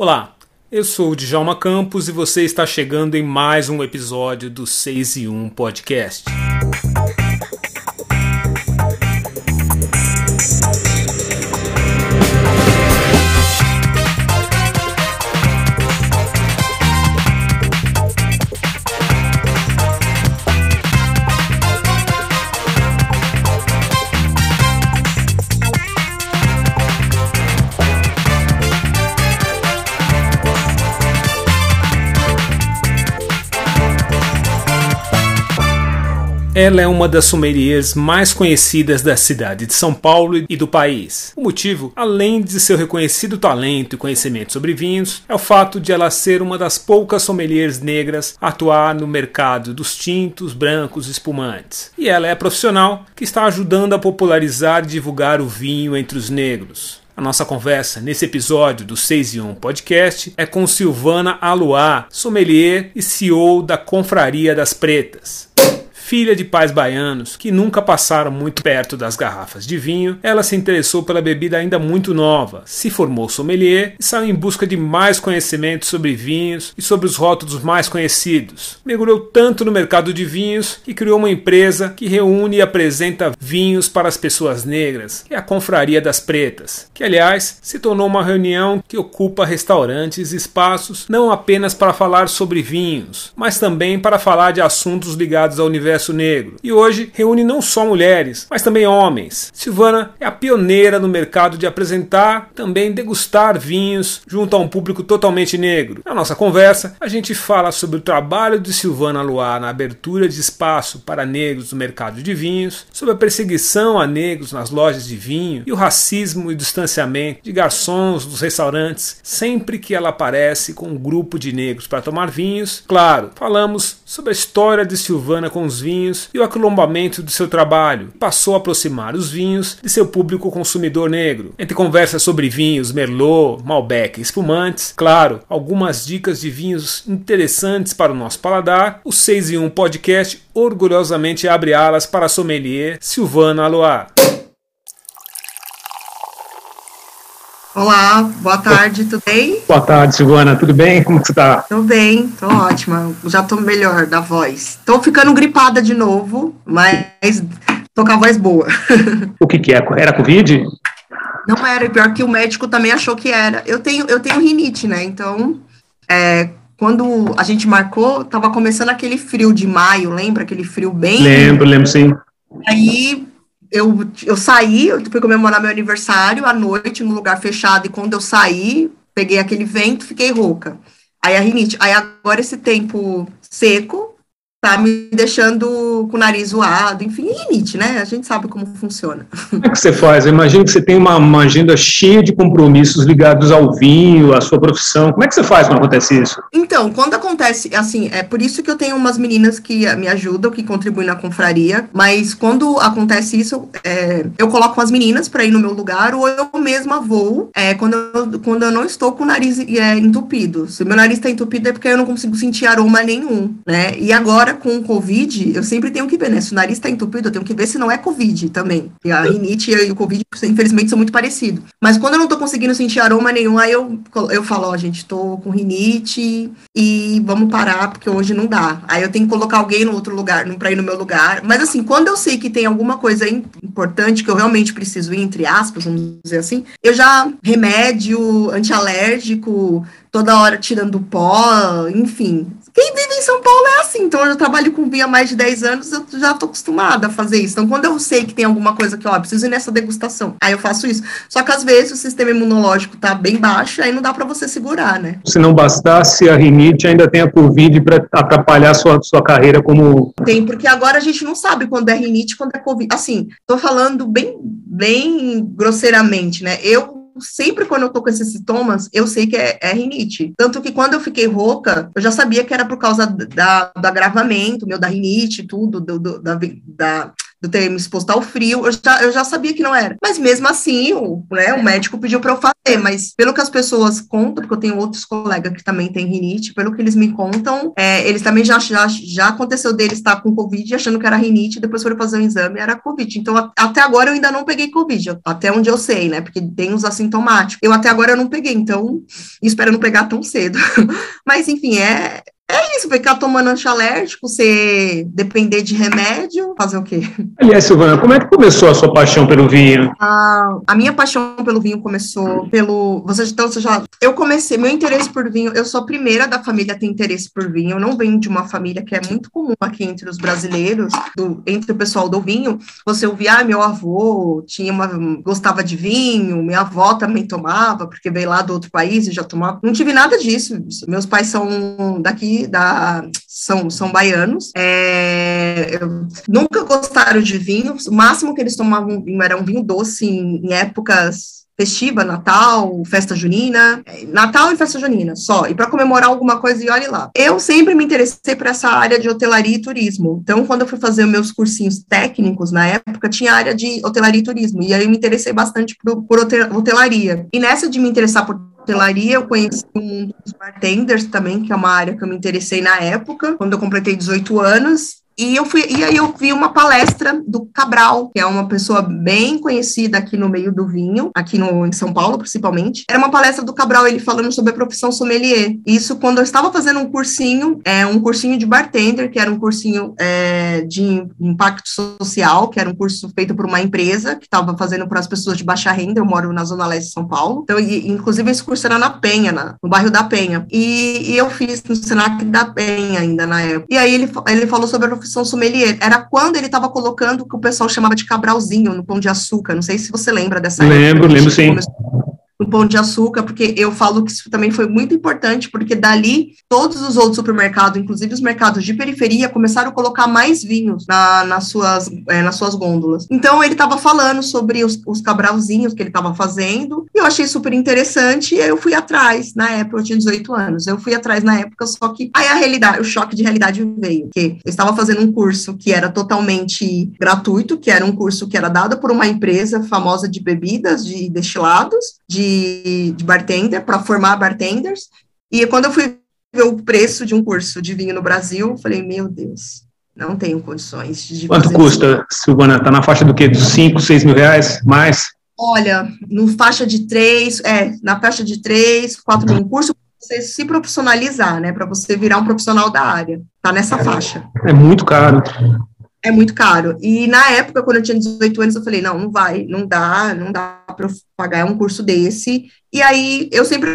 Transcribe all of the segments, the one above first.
Olá, eu sou o Djalma Campos e você está chegando em mais um episódio do 6 e 1 Podcast. Ela é uma das sommeliers mais conhecidas da cidade de São Paulo e do país. O motivo, além de seu reconhecido talento e conhecimento sobre vinhos, é o fato de ela ser uma das poucas sommeliers negras a atuar no mercado dos tintos, brancos e espumantes. E ela é profissional que está ajudando a popularizar e divulgar o vinho entre os negros. A nossa conversa nesse episódio do 6 e 1 Podcast é com Silvana Aluá, sommelier e CEO da Confraria das Pretas. Filha de pais baianos que nunca passaram muito perto das garrafas de vinho, ela se interessou pela bebida ainda muito nova, se formou sommelier e saiu em busca de mais conhecimento sobre vinhos e sobre os rótulos mais conhecidos. Mergulhou tanto no mercado de vinhos que criou uma empresa que reúne e apresenta vinhos para as pessoas negras, que é a Confraria das Pretas, que aliás se tornou uma reunião que ocupa restaurantes e espaços não apenas para falar sobre vinhos, mas também para falar de assuntos ligados ao universo universo negro e hoje reúne não só mulheres, mas também homens. Silvana é a pioneira no mercado de apresentar, também degustar vinhos junto a um público totalmente negro. Na nossa conversa, a gente fala sobre o trabalho de Silvana Luar na abertura de espaço para negros no mercado de vinhos, sobre a perseguição a negros nas lojas de vinho e o racismo e distanciamento de garçons dos restaurantes sempre que ela aparece com um grupo de negros para tomar vinhos. Claro, falamos sobre a história de Silvana com os vinhos vinhos e o aquilombamento de seu trabalho, passou a aproximar os vinhos de seu público consumidor negro. Entre conversas sobre vinhos, Merlot, Malbec e espumantes, claro, algumas dicas de vinhos interessantes para o nosso paladar, o 6 em 1 podcast orgulhosamente abre alas para a sommelier Silvana Aloar. Olá, boa tarde, tudo bem? Boa tarde, Silvana, tudo bem? Como você tá? Tô bem, tô ótima, já tô melhor da voz. Tô ficando gripada de novo, mas tô com a voz boa. O que que é? Era Covid? Não era, pior que o médico também achou que era. Eu tenho, eu tenho rinite, né, então, é, quando a gente marcou, tava começando aquele frio de maio, lembra? Aquele frio bem... Lembro, lembro sim. Aí eu, eu saí, eu fui comemorar meu aniversário à noite, num lugar fechado, e quando eu saí, peguei aquele vento, fiquei rouca. Aí a rinite. Aí agora esse tempo seco, tá me deixando com o nariz zoado, enfim, rinite, né? A gente sabe como funciona. Como é que você faz? Eu imagino que você tem uma, uma, agenda cheia de compromissos ligados ao vinho, à sua profissão. Como é que você faz quando acontece isso? Então, quando acontece, assim, é por isso que eu tenho umas meninas que me ajudam, que contribuem na confraria, mas quando acontece isso, é, eu coloco as meninas para ir no meu lugar, ou eu mesma vou, é, quando, eu, quando eu não estou com o nariz é, entupido. Se meu nariz está entupido é porque eu não consigo sentir aroma nenhum, né? E agora, agora com o Covid, eu sempre tenho que ver, né? Se o nariz está entupido, eu tenho que ver se não é Covid também. E a rinite e o Covid, infelizmente, são muito parecidos. Mas quando eu não estou conseguindo sentir aroma nenhum, aí eu, eu falo, ó, gente, estou com rinite e vamos parar, porque hoje não dá. Aí eu tenho que colocar alguém no outro lugar, para ir no meu lugar. Mas assim, quando eu sei que tem alguma coisa importante que eu realmente preciso ir, entre aspas, vamos dizer assim, eu já remédio antialérgico, toda hora tirando pó, enfim. Quem vive em São Paulo é assim, então eu trabalho com vinho há mais de 10 anos, eu já tô acostumada a fazer isso. Então, quando eu sei que tem alguma coisa que, ó, preciso ir nessa degustação, aí eu faço isso. Só que às vezes o sistema imunológico tá bem baixo, aí não dá para você segurar, né? Se não bastasse a rinite, ainda tem a Covid para atrapalhar a sua, sua carreira como. Tem, porque agora a gente não sabe quando é rinite, quando é Covid. Assim, tô falando bem, bem grosseiramente, né? Eu sempre quando eu tô com esses sintomas, eu sei que é, é, rinite. Tanto que quando eu fiquei rouca, eu já sabia que era por causa da, do agravamento meu da rinite, tudo, do, do, da, da de ter me exposto ao frio, eu já, eu já sabia que não era. Mas mesmo assim, o, né, o médico pediu para eu fazer, mas pelo que as pessoas contam, porque eu tenho outros colegas que também têm rinite, pelo que eles me contam, é, eles também já, já, já aconteceu deles estar com Covid achando que era rinite, depois foram fazer um exame era Covid. Então, a, até agora eu ainda não peguei Covid, até onde eu sei, né? Porque tem os assintomáticos. Eu até agora eu não peguei, então espero não pegar tão cedo. Mas, enfim, é, é isso, ficar tomando antialérgico, você depender de remédio, fazer o quê? Aliás, Silvana, como é que começou a sua paixão pelo vinho? Ah, a minha paixão pelo vinho começou pelo. Você, então, você já. Eu comecei, meu interesse por vinho, eu sou a primeira da família a ter interesse por vinho. Eu não venho de uma família que é muito comum aqui entre os brasileiros, do, entre o pessoal do vinho. Você ouvia, ah, meu avô tinha uma, gostava de vinho, minha avó também tomava, porque veio lá do outro país e já tomava. Não tive nada disso. Meus pais são daqui da são, são baianos. É, nunca gostaram de vinho. O máximo que eles tomavam vinho era um vinho doce em, em épocas festiva, Natal, festa junina, Natal e festa junina, só, e para comemorar alguma coisa e olhe lá. Eu sempre me interessei por essa área de hotelaria e turismo. Então, quando eu fui fazer meus cursinhos técnicos na época, tinha área de hotelaria e turismo, e aí eu me interessei bastante por, por hotelaria. E nessa de me interessar por hotelaria, eu conheci o mundo dos bartenders também, que é uma área que eu me interessei na época, quando eu completei 18 anos. E eu fui, e aí eu vi uma palestra do Cabral, que é uma pessoa bem conhecida aqui no meio do vinho, aqui no, em São Paulo, principalmente. Era uma palestra do Cabral, ele falando sobre a profissão sommelier. Isso quando eu estava fazendo um cursinho, é, um cursinho de bartender, que era um cursinho é, de impacto social, que era um curso feito por uma empresa que estava fazendo para as pessoas de baixa renda. Eu moro na Zona Leste de São Paulo. Então, e, inclusive, esse curso era na Penha, na, no bairro da Penha. E, e eu fiz no Senac da Penha ainda na época. E aí ele, ele falou sobre a profissão profissão sommelier. Era quando ele estava colocando o que o pessoal chamava de cabralzinho no pão de açúcar. Não sei se você lembra dessa lembro, época. Lembro, lembro sim. Começou no Pão de Açúcar, porque eu falo que isso também foi muito importante, porque dali todos os outros supermercados, inclusive os mercados de periferia, começaram a colocar mais vinhos na, nas, suas, é, nas suas gôndolas. Então ele estava falando sobre os, os cabralzinhos que ele estava fazendo, e eu achei super interessante, e eu fui atrás, na época eu tinha 18 anos, eu fui atrás na época, só que aí a realidade, o choque de realidade veio, que eu estava fazendo um curso que era totalmente gratuito, que era um curso que era dado por uma empresa famosa de bebidas, de destilados, de de, bartender, para formar bartenders. E quando eu fui ver o preço de um curso de vinho no Brasil, falei, meu Deus, não tenho condições de. Quanto custa, isso. Silvana? Está na faixa do quê? Dos 5, 6 mil reais? Mais? Olha, no faixa de 3, é, na faixa de 3, 4 mil. Um curso para você se profissionalizar, né? Para você virar um profissional da área. Tá nessa faixa. É muito caro é muito caro. E na época, quando eu tinha 18 anos, eu falei, não, não vai, não dá, não dá para pagar um curso desse. E aí, eu sempre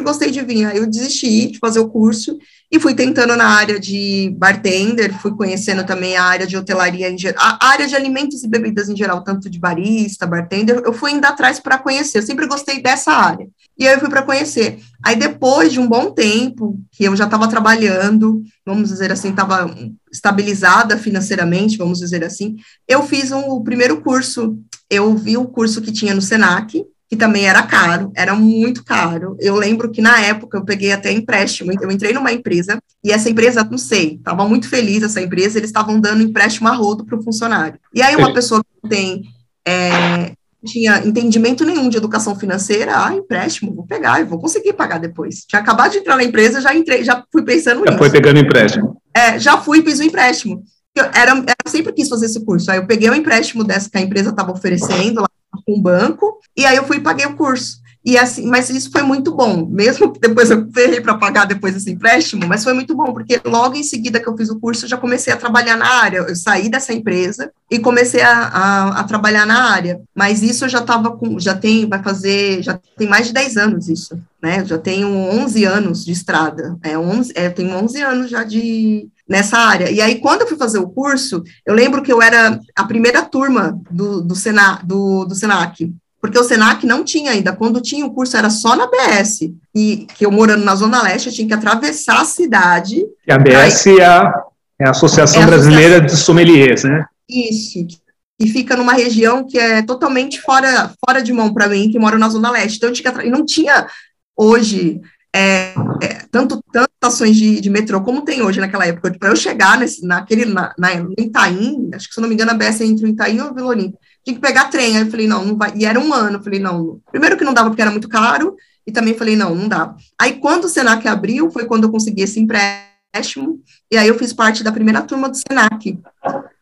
gostei de vinho, aí eu desisti de fazer o curso e fui tentando na área de bartender, fui conhecendo também a área de hotelaria em geral, a área de alimentos e bebidas em geral, tanto de barista, bartender, eu fui indo atrás para conhecer, eu sempre gostei dessa área. E aí eu fui para conhecer. Aí depois de um bom tempo, que eu já estava trabalhando, vamos dizer assim, estava estabilizada financeiramente, vamos dizer assim, eu fiz um, o primeiro curso. Eu vi o curso que tinha no Senac, que também era caro, era muito caro. Eu lembro que na época eu peguei até empréstimo, eu entrei numa empresa, e essa empresa, não sei, estava muito feliz essa empresa, eles estavam dando empréstimo a rodo para o funcionário. E aí uma pessoa que tem é, tinha entendimento nenhum de educação financeira, ah, empréstimo, vou pegar e vou conseguir pagar depois. Tinha acabado de entrar na empresa, já entrei, já fui pensando já nisso. Já foi pegando empréstimo. É, já fui e fiz o empréstimo. Eu, era, eu sempre quis fazer esse curso. Aí eu peguei o empréstimo dessa que a empresa estava oferecendo lá com o banco, e aí eu fui e paguei o curso. E assim, mas isso foi muito bom, mesmo que depois eu ferrei para pagar depois esse empréstimo, mas foi muito bom, porque logo em seguida que eu fiz o curso, eu já comecei a trabalhar na área. Eu saí dessa empresa e comecei a, a, a trabalhar na área. Mas isso eu já estava com, já tem, vai fazer, já tem mais de 10 anos isso, né? Eu já tenho 11 anos de estrada, é 11, é, tenho 11 anos já de, nessa área. E aí, quando eu fui fazer o curso, eu lembro que eu era a primeira turma do, do, Sena, do, do Senac porque o Senac não tinha ainda. Quando tinha o curso era só na BS. E que eu morando na Zona Leste, eu tinha que atravessar a cidade. E a BS aí, é, a, é a Associação é a Brasileira Associação, de Sommeliers, né? Isso. E fica numa região que é totalmente fora, fora de mão para mim, que moro na Zona Leste. Então, eu tinha que, e não tinha hoje é, é, tanto tantas estações de, de, metrô como tem hoje naquela época, para eu chegar nesse, naquele, na, na, no Itaim, acho que se eu não me engano a BS é entre o Itaim e o Vila Olímpia, tinha que pegar trem, aí eu falei, não, não vai, e era um ano, eu falei, não, primeiro que não dava porque era muito caro, e também falei, não, não dá. Aí quando o Senac abriu, foi quando eu consegui esse empréstimo, e aí eu fiz parte da primeira turma do Senac,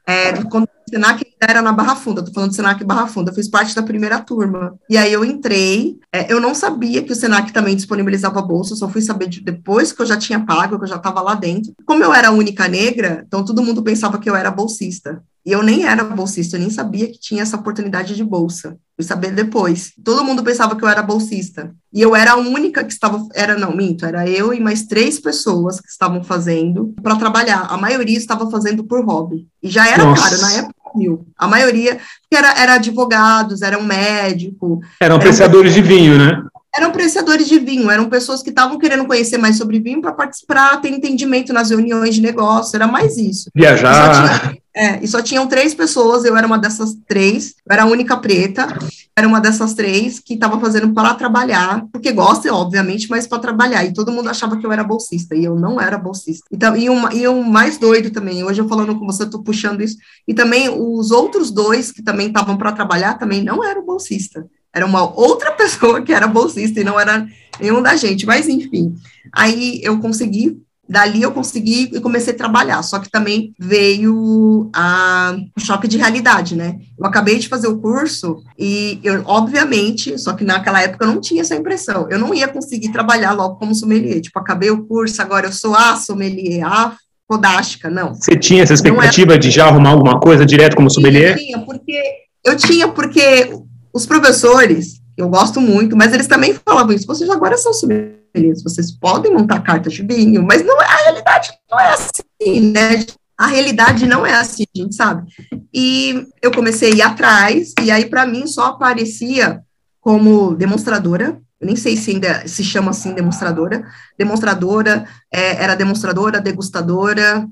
é, quando Senac era na Barra Funda, tô falando do Senac Barra Funda, eu fiz parte da primeira turma. E aí eu entrei, é, eu não sabia que o Senac também disponibilizava bolsa, só fui saber de, depois que eu já tinha pago, que eu já estava lá dentro. Como eu era a única negra, então todo mundo pensava que eu era bolsista. E eu nem era bolsista, eu nem sabia que tinha essa oportunidade de bolsa. Fui saber depois. Todo mundo pensava que eu era bolsista. E eu era a única que estava. Era, não, minto, era eu e mais três pessoas que estavam fazendo para trabalhar. A maioria estava fazendo por hobby. E já era Nossa. caro, na época mil. A maioria era, era advogados, eram médicos. Eram apreciadores de vinho, né? Eram apreciadores de vinho, eram pessoas que estavam querendo conhecer mais sobre vinho para participar, ter entendimento nas reuniões de negócio, era mais isso. Viajar. É, e só tinham três pessoas, eu era uma dessas três, eu era a única preta, era uma dessas três que estava fazendo para trabalhar, porque gosta, obviamente, mas para trabalhar, e todo mundo achava que eu era bolsista, e eu não era bolsista. Então, e, uma, e o mais doido também, hoje eu falando com você, estou puxando isso, e também os outros dois que também estavam para trabalhar também não eram bolsista, era uma outra pessoa que era bolsista e não era nenhum da gente, mas enfim. Aí eu consegui Dali eu consegui e comecei a trabalhar, só que também veio a, o choque de realidade, né? Eu acabei de fazer o curso e eu, obviamente, só que naquela época eu não tinha essa impressão, eu não ia conseguir trabalhar logo como sommelier, tipo, acabei o curso, agora eu sou a sommelier, a fodástica, não. Você tinha essa expectativa era... de já arrumar alguma coisa direto como sommelier? Eu tinha, porque, eu tinha, porque os professores, eu gosto muito, mas eles também falavam isso, vocês agora são sommelier vocês podem montar cartas de vinho, mas não, é, a realidade não é assim, né? A realidade não é assim, a gente sabe. E eu comecei a ir atrás, e aí para mim só aparecia como demonstradora, eu nem sei se ainda se chama assim demonstradora, demonstradora, é, era demonstradora, degustadora,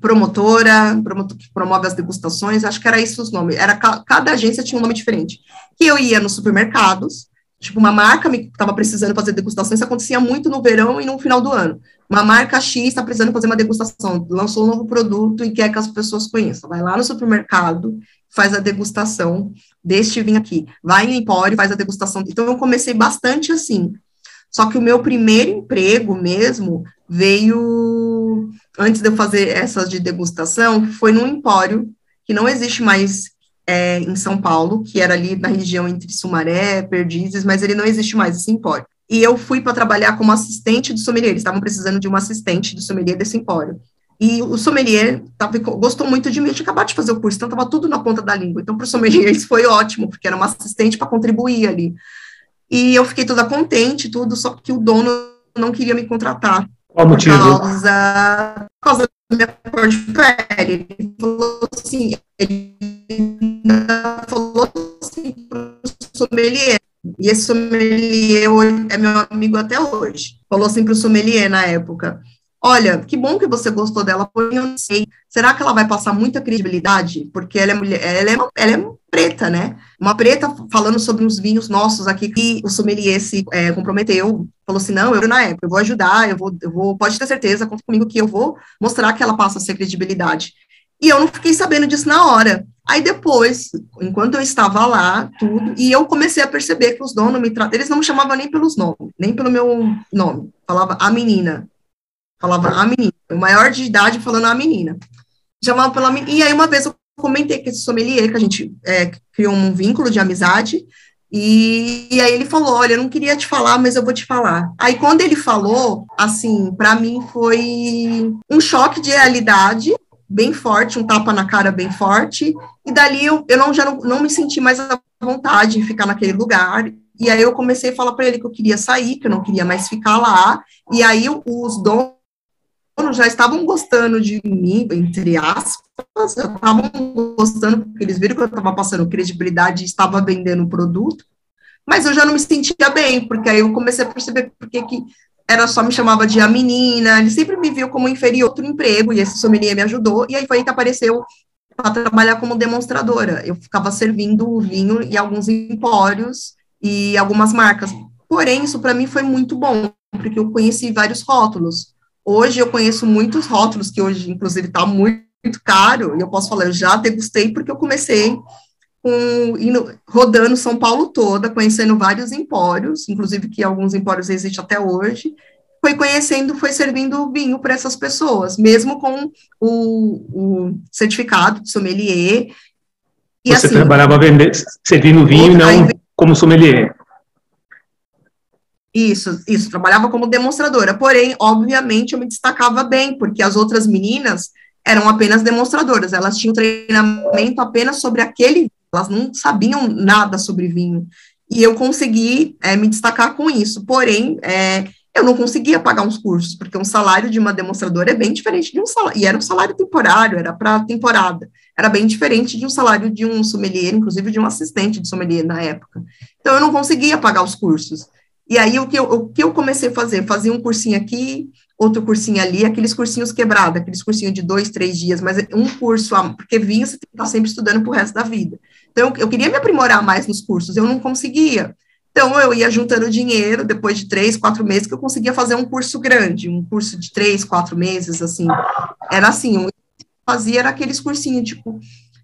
promotora, promotor, que promove as degustações, acho que era isso os nomes, era cada agência tinha um nome diferente. Que eu ia nos supermercados, Tipo, uma marca estava precisando fazer degustação, isso acontecia muito no verão e no final do ano. Uma marca X está precisando fazer uma degustação, lançou um novo produto e quer que as pessoas conheçam. Vai lá no supermercado, faz a degustação deste vinho aqui. Vai em Empório, faz a degustação. Então, eu comecei bastante assim. Só que o meu primeiro emprego mesmo veio, antes de eu fazer essas de degustação, foi num empório, que não existe mais é, em São Paulo, que era ali na região entre Sumaré, Perdizes, mas ele não existe mais, esse empório. E eu fui para trabalhar como assistente do sommelier, eles estavam precisando de uma assistente do sommelier desse empório. E o sommelier tava, gostou muito de mim, eu tinha acabado de fazer o curso, então estava tudo na ponta da língua. Então, para o sommelier, isso foi ótimo, porque era uma assistente para contribuir ali. E eu fiquei toda contente, tudo, só que o dono não queria me contratar. Qual motivo? Por causa, por causa da minha cor de pele. Ele falou assim, ele falou assim pro sommelier, e esse sommelier é meu amigo até hoje, falou assim pro sommelier na época, olha, que bom que você gostou dela, porém eu não sei, será que ela vai passar muita credibilidade? Porque ela é mulher, ela é, ela é preta, né? Uma preta falando sobre os vinhos nossos aqui, que o sommelier se é, comprometeu, falou assim, não, eu na época, eu vou ajudar, eu vou, eu vou, pode ter certeza, conta comigo que eu vou mostrar que ela passa a ser credibilidade. E eu não fiquei sabendo disso na hora. Aí depois, enquanto eu estava lá, tudo, e eu comecei a perceber que os donos me tratavam, eles não me chamavam nem pelos nomes, nem pelo meu nome, falava a menina, falava a menina, o maior de idade falando a menina, chamava pela menina, e aí uma vez eu comentei com esse sommelier, que a gente é, criou um vínculo de amizade, e, e, aí ele falou, olha, eu não queria te falar, mas eu vou te falar. Aí quando ele falou, assim, para mim foi um choque de realidade, bem forte, um tapa na cara bem forte, e dali eu, eu não, já não, não me senti mais à vontade em ficar naquele lugar, e aí eu comecei a falar para ele que eu queria sair, que eu não queria mais ficar lá, e aí os donos já estavam gostando de mim, entre aspas, estavam gostando, porque eles viram que eu estava passando credibilidade e estava vendendo o produto, mas eu já não me sentia bem, porque aí eu comecei a perceber porque que era só me chamava de a menina, ele sempre me viu como inferior outro emprego, e esse sommelier me ajudou, e aí foi aí que apareceu para trabalhar como demonstradora. Eu ficava servindo vinho em alguns empórios e algumas marcas. Porém, isso para mim foi muito bom, porque eu conheci vários rótulos. Hoje eu conheço muitos rótulos, que hoje, inclusive, está muito, muito caro, e eu posso falar, eu já degustei porque eu comecei com, indo, rodando São Paulo toda, conhecendo vários empórios, inclusive que alguns empórios existem até hoje, foi conhecendo, foi servindo vinho para essas pessoas, mesmo com o, o certificado de sommelier. E Você assim, trabalhava vender, servindo vinho, não como sommelier. Isso, isso, trabalhava como demonstradora. Porém, obviamente, eu me destacava bem, porque as outras meninas eram apenas demonstradoras, elas tinham treinamento apenas sobre aquele, elas não sabiam nada sobre vinho. E eu consegui é, me destacar com isso. Porém, é, eu não conseguia pagar uns cursos, porque um salário de uma demonstradora é bem diferente de um salário, e era um salário temporário, era para temporada, era bem diferente de um salário de um sommelier, inclusive de um assistente de sommelier na época. Então, eu não conseguia pagar os cursos. E aí, o que eu, o que eu comecei a fazer? Fazia um cursinho aqui, outro cursinho ali, aqueles cursinhos quebrados, aqueles cursinhos de dois, três dias, mas um curso, porque vinha, você tem que estar sempre estudando para o resto da vida. Então, eu queria me aprimorar mais nos cursos, eu não conseguia. Então, eu ia juntando dinheiro, depois de três, quatro meses, que eu conseguia fazer um curso grande, um curso de três, quatro meses, assim. Era assim, o que fazia era aqueles cursinhos, tipo,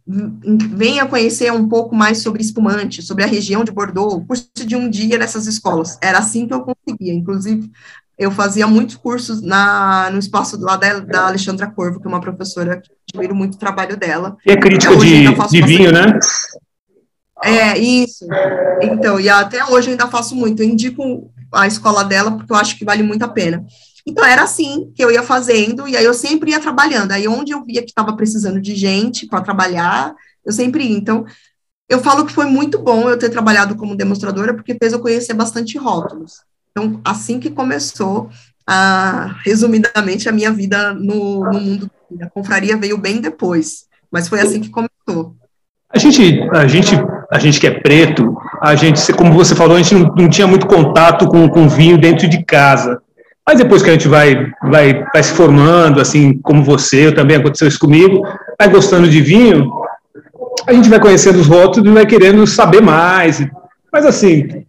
venha conhecer um pouco mais sobre espumante, sobre a região de Bordeaux, curso de um dia nessas escolas. Era assim que eu conseguia. Inclusive, eu fazia muitos cursos na, no espaço lá da, da Alexandra Corvo, que é uma professora que admiro muito o trabalho dela. E é crítica de, de vinho, né? É, isso. Então, e até hoje eu ainda faço muito. Eu indico a escola dela porque eu acho que vale muito a pena. Então, era assim que eu ia fazendo, e aí eu sempre ia trabalhando. Aí, onde eu via que estava precisando de gente para trabalhar, eu sempre ia. Então, eu falo que foi muito bom eu ter trabalhado como demonstradora, porque fez eu conhecer bastante rótulos. Então, assim que começou, a, resumidamente, a minha vida no, no mundo da confraria veio bem depois, mas foi assim que começou. A gente, a gente, a gente que é preto, a gente, como você falou, a gente não, não tinha muito contato com, com vinho dentro de casa. Mas depois que a gente vai, vai, vai se formando, assim como você, também aconteceu isso comigo, vai gostando de vinho, a gente vai conhecendo os rótulos e vai querendo saber mais. Mas assim,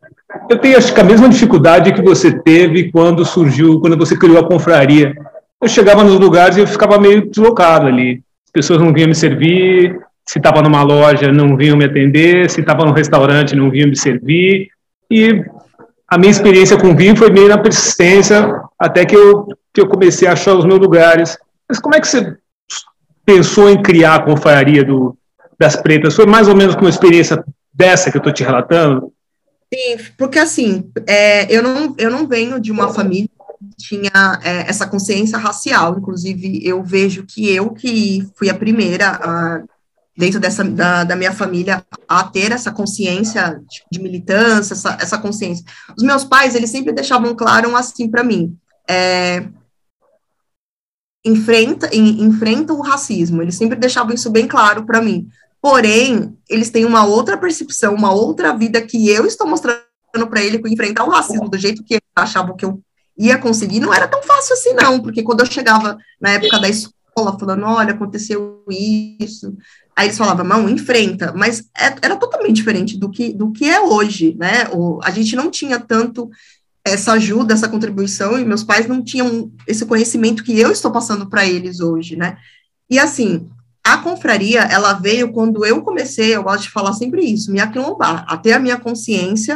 eu tenho acho que a mesma dificuldade que você teve quando surgiu, quando você criou a confraria. Eu chegava nos lugares e eu ficava meio deslocado ali. As pessoas não vinham me servir, se estava numa loja não vinham me atender, se estava num restaurante não vinham me servir. E a minha experiência com vinho foi meio na persistência, até que eu, que eu comecei a achar os meus lugares. Mas como é que você pensou em criar a confraria do, das pretas? Foi mais ou menos com uma experiência dessa que eu estou te relatando? Sim, porque assim, é, eu, não, eu não venho de uma família que tinha é, essa consciência racial, inclusive eu vejo que eu que fui a primeira a dentro dessa, da, da, minha família a ter essa consciência de, militância, essa, essa, consciência. Os meus pais, eles sempre deixavam claro assim para mim, é, enfrenta, em, enfrenta o racismo, eles sempre deixavam isso bem claro para mim. Porém, eles têm uma outra percepção, uma outra vida que eu estou mostrando para ele que enfrentar o racismo do jeito que eles achavam que eu ia conseguir não era tão fácil assim não, porque quando eu chegava na época da escola falando, olha, aconteceu isso, Aí eles falavam, não, enfrenta, mas é, era totalmente diferente do que, do que é hoje, né? O, a gente não tinha tanto essa ajuda, essa contribuição, e meus pais não tinham esse conhecimento que eu estou passando para eles hoje, né? E assim, a confraria, ela veio quando eu comecei, eu gosto de falar sempre isso, me aquilombar, até a minha consciência,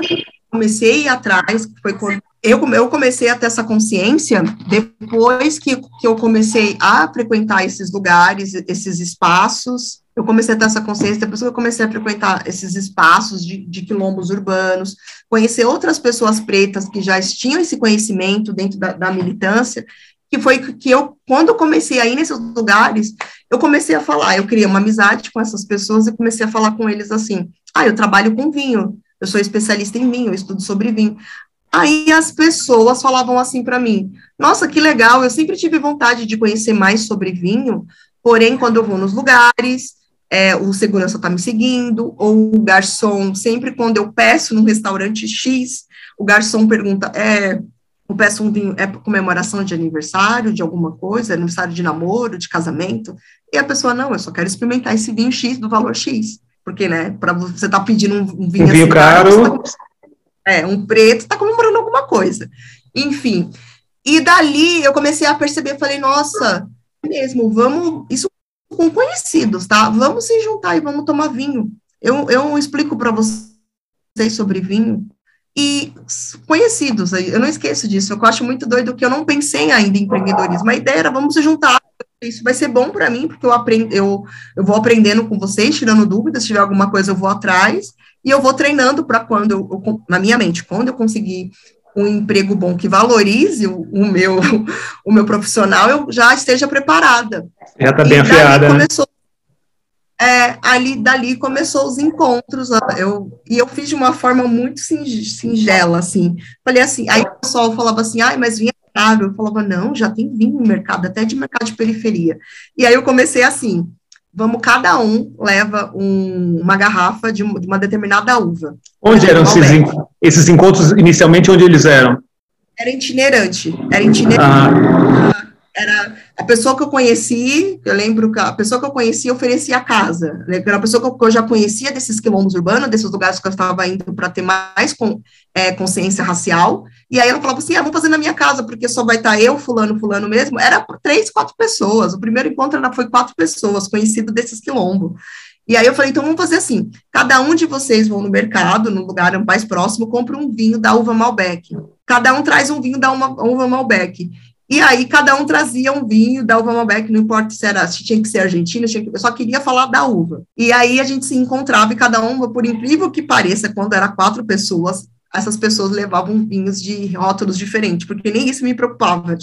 comecei atrás, foi quando eu, eu comecei a ter essa consciência depois que, que eu comecei a frequentar esses lugares, esses espaços, eu comecei a ter essa consciência depois que eu comecei a frequentar esses espaços de, de quilombos urbanos, conhecer outras pessoas pretas que já tinham esse conhecimento dentro da, da militância, que foi que eu, quando eu comecei a ir nesses lugares, eu comecei a falar, eu criei uma amizade com essas pessoas e comecei a falar com eles assim, ah, eu trabalho com vinho, eu sou especialista em vinho, eu estudo sobre vinho. Aí as pessoas falavam assim para mim: Nossa, que legal, eu sempre tive vontade de conhecer mais sobre vinho, porém, quando eu vou nos lugares, é, o segurança está me seguindo, ou o garçom, sempre quando eu peço num restaurante X, o garçom pergunta, é, eu peço um vinho, é comemoração de aniversário, de alguma coisa, aniversário de namoro, de casamento, e a pessoa, não, eu só quero experimentar esse vinho X do valor X, porque, né, para você tá pedindo um, um vinho, um vinho assim, caro, tá, é, um preto, está comemorando alguma coisa. enfim. E dali eu comecei a perceber, falei, nossa, mesmo, vamos, isso com conhecidos, tá? Vamos se juntar e vamos tomar vinho. Eu, eu explico para vocês sobre vinho e conhecidos, eu não esqueço disso, eu acho muito doido que eu não pensei ainda em empreendedorismo, a ideia era vamos se juntar, isso vai ser bom para mim, porque eu, aprendo, eu, eu vou aprendendo com vocês, tirando dúvidas, se tiver alguma coisa eu vou atrás, e eu vou treinando para quando, eu, eu, na minha mente, quando eu conseguir um emprego bom que valorize o, o, meu, o meu profissional, eu já esteja preparada. Já está bem afiada. Né? Começou, é, ali, dali começou os encontros, eu, e eu fiz de uma forma muito singela, assim, falei assim, aí o pessoal falava assim, ai, mas vinho é caro, eu falava, não, já tem vinho no mercado, até de mercado de periferia, e aí eu comecei assim, vamos, cada um leva um, uma garrafa de, de, uma determinada uva. Onde eram esses, esses, encontros, inicialmente, onde eles eram? Era itinerante, era itinerante. Ah era a pessoa que eu conheci, eu lembro que a pessoa que eu conheci oferecia a casa, né, era a pessoa que eu já conhecia desses quilombos urbanos, desses lugares que eu estava indo para ter mais com, é, consciência racial, e aí ela falava assim, ah, vamos fazer na minha casa, porque só vai estar tá eu, fulano, fulano mesmo, era três, quatro pessoas, o primeiro encontro foi quatro pessoas, conhecido desses quilombos, e aí eu falei, então vamos fazer assim, cada um de vocês vão no mercado, no lugar mais próximo, compra um vinho da uva Malbec, cada um traz um vinho da uma, uva Malbec, e aí cada um trazia um vinho da uva Malbec, não importa se era, se tinha que ser argentina, que, eu só queria falar da uva. E aí a gente se encontrava e cada um, por incrível que pareça, quando era quatro pessoas, essas pessoas levavam vinhos de rótulos diferentes, porque nem isso me preocupava.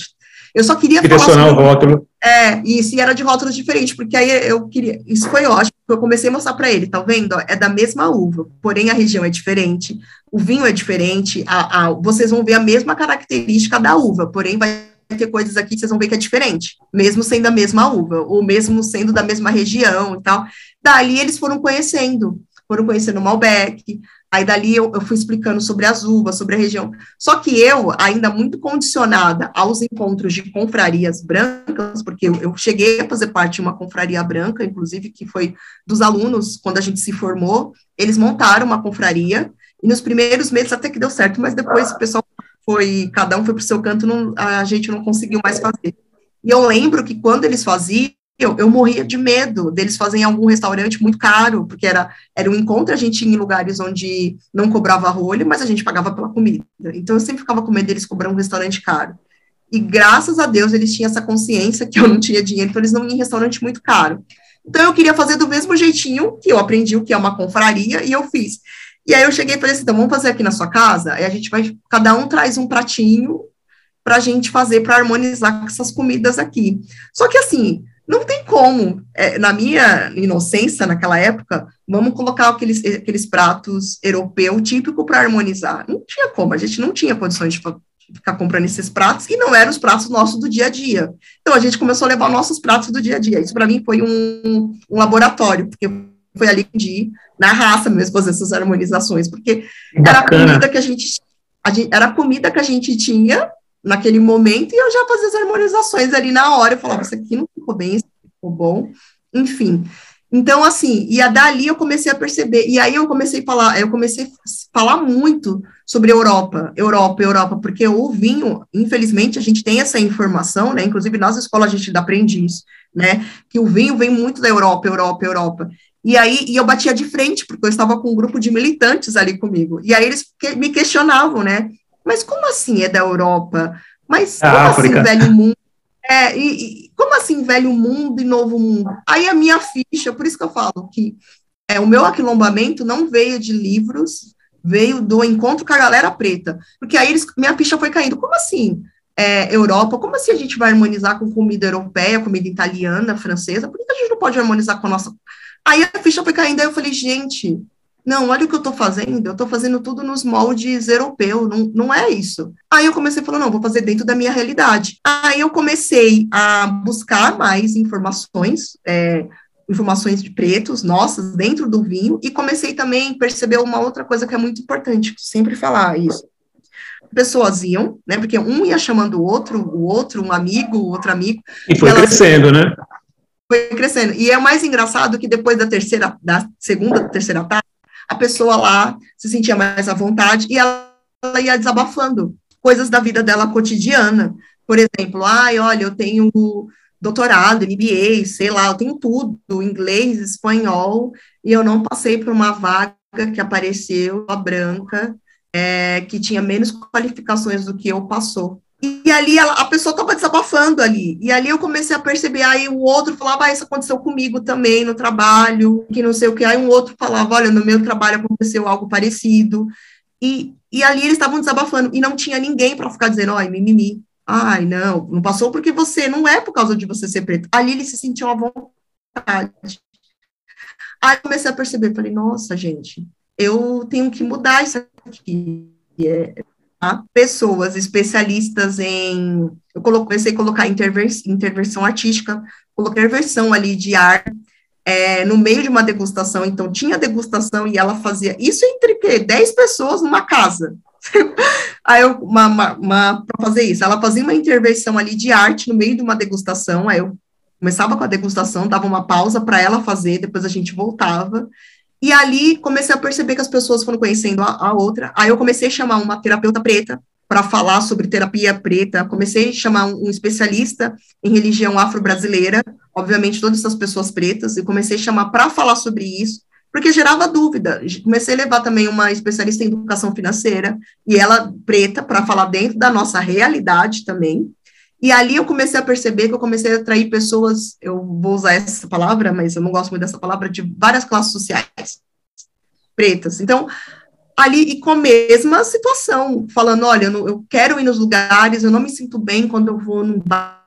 Eu só queria falar sobre... o rótulo. É, e se era de rótulos diferentes, porque aí eu queria, isso foi ótimo, eu comecei a mostrar para ele, tá vendo? É da mesma uva, porém a região é diferente, o vinho é diferente, a, a, vocês vão ver a mesma característica da uva, porém vai ter coisas aqui que vocês vão ver que é diferente, mesmo sendo a mesma uva, ou mesmo sendo da mesma região e tal. Dali eles foram conhecendo, foram conhecendo o Malbec, aí dali eu, eu, fui explicando sobre as uvas, sobre a região. Só que eu, ainda muito condicionada aos encontros de confrarias brancas, porque eu, eu cheguei a fazer parte de uma confraria branca, inclusive, que foi dos alunos, quando a gente se formou, eles montaram uma confraria, e nos primeiros meses até que deu certo, mas depois o pessoal foi, cada um foi para o seu canto, não, a gente não conseguiu mais fazer. E eu lembro que quando eles faziam, eu, eu morria de medo deles fazerem algum restaurante muito caro, porque era, era um encontro, a gente ia em lugares onde não cobrava rolho, mas a gente pagava pela comida. Então eu sempre ficava com medo deles cobrar um restaurante caro. E graças a Deus eles tinham essa consciência que eu não tinha dinheiro, então eles não iam em restaurante muito caro. Então eu queria fazer do mesmo jeitinho que eu aprendi o que é uma confraria e eu fiz. E aí eu cheguei e falei assim, então vamos fazer aqui na sua casa, aí a gente vai, cada um traz um pratinho para a gente fazer, para harmonizar com essas comidas aqui. Só que assim, não tem como, é, na minha inocência naquela época, vamos colocar aqueles, aqueles pratos europeu típico para harmonizar. Não tinha como, a gente não tinha condições de ficar comprando esses pratos, e não eram os pratos nossos do dia a dia. Então a gente começou a levar nossos pratos do dia a dia. Isso para mim foi um, um laboratório, porque foi ali que na raça mesmo fazer essas harmonizações, porque Bacana. era a comida que a gente, a gente, era a comida que a gente tinha naquele momento e eu já fazia as harmonizações ali na hora, eu falava, isso aqui não ficou bem, isso aqui ficou bom, enfim. Então, assim, e a dali eu comecei a perceber, e aí eu comecei a falar, eu comecei a falar muito sobre Europa, Europa, Europa, porque o vinho, infelizmente, a gente tem essa informação, né, inclusive nas escolas a gente aprende isso, né, que o vinho vem muito da Europa, Europa, Europa, e aí e eu batia de frente, porque eu estava com um grupo de militantes ali comigo. E aí eles que, me questionavam, né? Mas como assim é da Europa? Mas como ah, assim, velho mundo? É, e, e, como assim, velho mundo e novo mundo? Aí a minha ficha, por isso que eu falo que é, o meu aquilombamento não veio de livros, veio do encontro com a galera preta. Porque aí eles, minha ficha foi caindo. Como assim? É, Europa, como assim a gente vai harmonizar com comida europeia, comida italiana, francesa? Por que a gente não pode harmonizar com a nossa Aí a ficha foi caindo, aí eu falei, gente, não, olha o que eu estou fazendo, eu estou fazendo tudo nos moldes europeus, não, não é isso. Aí eu comecei a falar, não, vou fazer dentro da minha realidade. Aí eu comecei a buscar mais informações, é, informações de pretos, nossas, dentro do vinho, e comecei também a perceber uma outra coisa que é muito importante, sempre falar isso. Pessoas iam, né, porque um ia chamando o outro, o outro, um amigo, outro amigo. E foi crescendo, né? Foi crescendo. E é o mais engraçado que depois da terceira, da segunda, terceira etapa, a pessoa lá se sentia mais à vontade e ela, ela ia desabafando. coisas da vida dela cotidiana. Por exemplo, ai, olha, eu tenho doutorado, MBA, sei lá, eu tenho tudo, inglês, espanhol, e eu não passei por uma vaga que apareceu, a branca, é, que tinha menos qualificações do que eu passou. E, ali ela, a pessoa estava desabafando ali. E ali eu comecei a perceber, aí o outro falava, ah, isso aconteceu comigo também no trabalho, que não sei o que. Aí um outro falava, olha, no meu trabalho aconteceu algo parecido. E, e ali eles estavam desabafando, e não tinha ninguém para ficar dizendo, ai, mimimi. Ai, não, não passou porque você, não é por causa de você ser preto. Ali eles se sentiam à vontade. Aí comecei a perceber, falei, nossa, gente, eu tenho que mudar isso aqui. É? Pessoas especialistas em. Eu comecei a colocar intervenção artística, coloquei intervenção ali de ar é, no meio de uma degustação, então tinha degustação e ela fazia isso entre quê? 10 pessoas numa casa. aí eu, uma, uma, uma para fazer isso, ela fazia uma intervenção ali de arte no meio de uma degustação, aí eu começava com a degustação, dava uma pausa para ela fazer, depois a gente voltava, e ali comecei a perceber que as pessoas foram conhecendo a, a outra. Aí eu comecei a chamar uma terapeuta preta para falar sobre terapia preta. Comecei a chamar um, um especialista em religião afro-brasileira, obviamente todas essas pessoas pretas, e comecei a chamar para falar sobre isso, porque gerava dúvida. Comecei a levar também uma especialista em educação financeira, e ela preta, para falar dentro da nossa realidade também. E ali eu comecei a perceber que eu comecei a atrair pessoas, eu vou usar essa palavra, mas eu não gosto muito dessa palavra, de várias classes sociais pretas. Então, ali e com a mesma situação, falando, olha, eu, eu quero ir nos lugares, eu não me sinto bem quando eu vou num bar,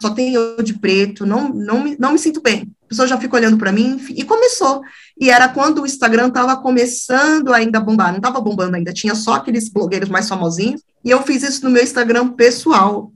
só tem eu de preto, não, não, me, não me sinto bem. A pessoa já fica olhando para mim, e começou. E era quando o Instagram estava começando ainda a bombar, não estava bombando ainda, tinha só aqueles blogueiros mais famosinhos, e eu fiz isso no meu Instagram pessoal.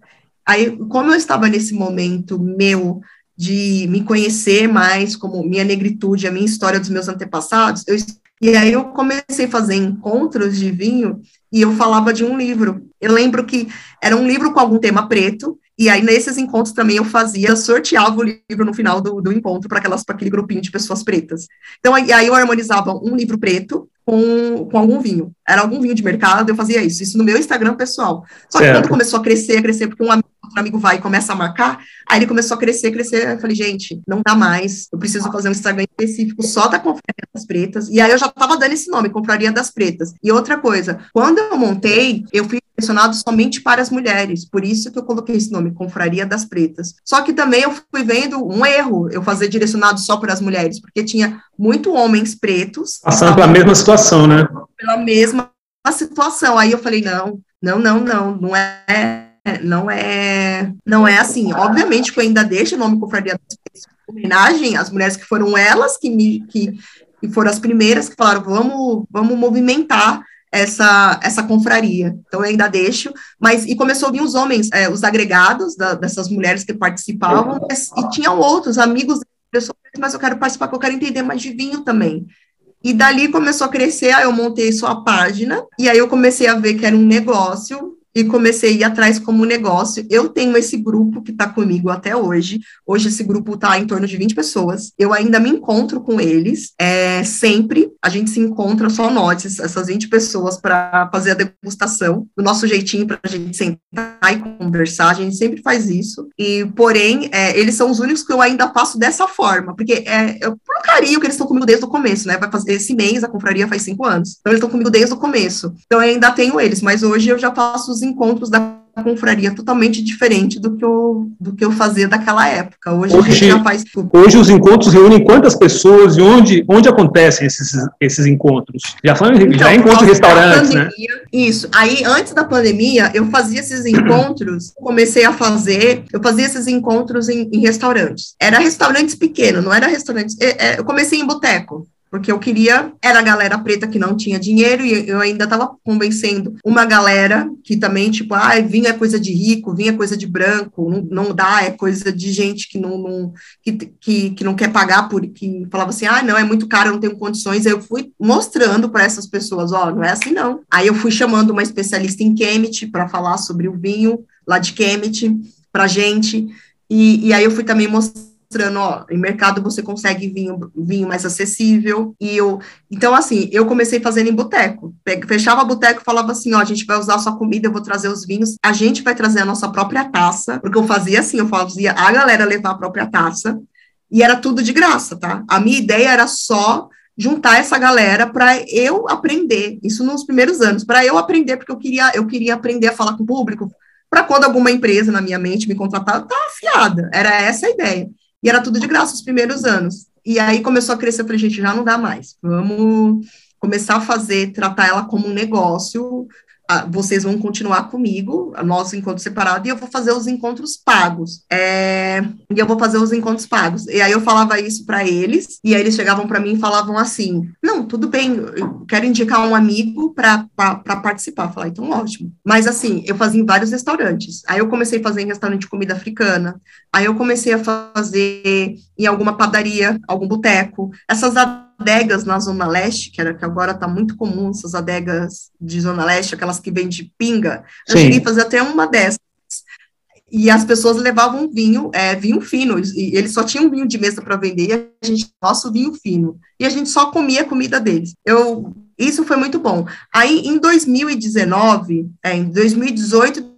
Aí, como eu estava nesse momento meu de me conhecer mais, como minha negritude, a minha história dos meus antepassados, eu, e aí eu comecei a fazer encontros de vinho e eu falava de um livro. Eu lembro que era um livro com algum tema preto, e aí, nesses encontros também eu fazia, sorteava o livro no final do, do encontro para aquele grupinho de pessoas pretas. Então, aí, aí eu harmonizava um livro preto com, com algum vinho. Era algum vinho de mercado, eu fazia isso. Isso no meu Instagram pessoal. Só que quando começou a crescer, a crescer, porque um amigo, outro amigo vai e começa a marcar, aí ele começou a crescer, crescer. Eu falei, gente, não dá mais. Eu preciso fazer um Instagram específico só da Confraria das Pretas. E aí eu já estava dando esse nome, Confraria das Pretas. E outra coisa, quando eu montei, eu fui direcionado somente para as mulheres, por isso que eu coloquei esse nome, Confraria das Pretas. Só que também eu fui vendo um erro eu fazer direcionado só para as mulheres, porque tinha muito homens pretos. Passando pela mesma situação, né? Pela mesma situação. Aí eu falei, não, não, não, não, não é, não é, não é assim. Obviamente que eu ainda deixo o nome Confraria das Pretas, homenagem às mulheres que foram elas que me, que, que foram as primeiras que falaram, vamos, vamos movimentar essa, essa confraria. Então, eu ainda deixo, mas, e começou a vir os homens, é, os agregados da, dessas mulheres que participavam, mas, e tinham outros amigos, mas eu quero participar, porque eu quero entender mais de vinho também. E dali começou a crescer, aí eu montei sua página, e aí eu comecei a ver que era um negócio, e comecei a ir atrás como negócio. Eu tenho esse grupo que está comigo até hoje. Hoje esse grupo está em torno de 20 pessoas. Eu ainda me encontro com eles. É, sempre a gente se encontra só nós, essas 20 pessoas, para fazer a degustação, do nosso jeitinho para a gente sentar e conversar. A gente sempre faz isso. E, porém, é, eles são os únicos que eu ainda faço dessa forma, porque é, eu, por carinho que eles estão comigo desde o começo, né? Vai fazer esse mês, a confraria faz cinco anos. Então, eles estão comigo desde o começo. Então, eu ainda tenho eles, mas hoje eu já faço os encontros da confraria totalmente diferente do que eu, do que eu fazia daquela época. Hoje, hoje a gente já faz tudo. Hoje os encontros reúnem quantas pessoas e onde, onde acontecem esses, esses encontros? Já falando então, já é encontro em restaurantes, né? pandemia, né? Isso. Aí, antes da pandemia, eu fazia esses encontros, comecei a fazer, eu fazia esses encontros em, em restaurantes. Era restaurantes pequenos, não era restaurantes. É, é, eu comecei em boteco porque eu queria, era a galera preta que não tinha dinheiro, e eu ainda estava convencendo uma galera que também, tipo, ah, vinho é coisa de rico, vinho é coisa de branco, não, não dá, é coisa de gente que não, não que, que, que, não quer pagar, por, que falava assim, ah, não, é muito caro, eu não tenho condições, eu fui mostrando para essas pessoas, ó, oh, não é assim não. Aí eu fui chamando uma especialista em Kemet para falar sobre o vinho lá de Kemet, para gente, e, e aí eu fui também mostrando mostrando, ó, em mercado você consegue vinho, vinho mais acessível, e eu, então assim, eu comecei fazendo em boteco, fechava boteco falava assim, ó, a gente vai usar a sua comida, eu vou trazer os vinhos, a gente vai trazer a nossa própria taça, porque eu fazia assim, eu fazia a galera levar a própria taça, e era tudo de graça, tá? A minha ideia era só juntar essa galera para eu aprender, isso nos primeiros anos, para eu aprender, porque eu queria, eu queria aprender a falar com o público, para quando alguma empresa na minha mente me contratar, tá afiada, era essa a ideia. E era tudo de graça os primeiros anos. E aí começou a crescer, eu falei, gente, já não dá mais, vamos começar a fazer, tratar ela como um negócio, vocês vão continuar comigo, nosso encontro separado, e eu vou fazer os encontros pagos. É, e eu vou fazer os encontros pagos. E aí eu falava isso para eles, e aí eles chegavam para mim e falavam assim: Não, tudo bem, eu quero indicar um amigo para participar. Eu falei, então ótimo. Mas assim, eu fazia em vários restaurantes. Aí eu comecei a fazer em restaurante de comida africana, aí eu comecei a fazer em alguma padaria, algum boteco. Essas adegas na Zona Leste, que, era, que agora está muito comum, essas adegas de Zona Leste, aquelas que vendem pinga, eu cheguei a fazer até uma dessas. E as pessoas levavam vinho, é, vinho fino, e eles só tinham vinho de mesa para vender, e a gente, nosso vinho fino. E a gente só comia a comida deles. Eu, isso foi muito bom. Aí, em 2019, é, em 2018, 2000,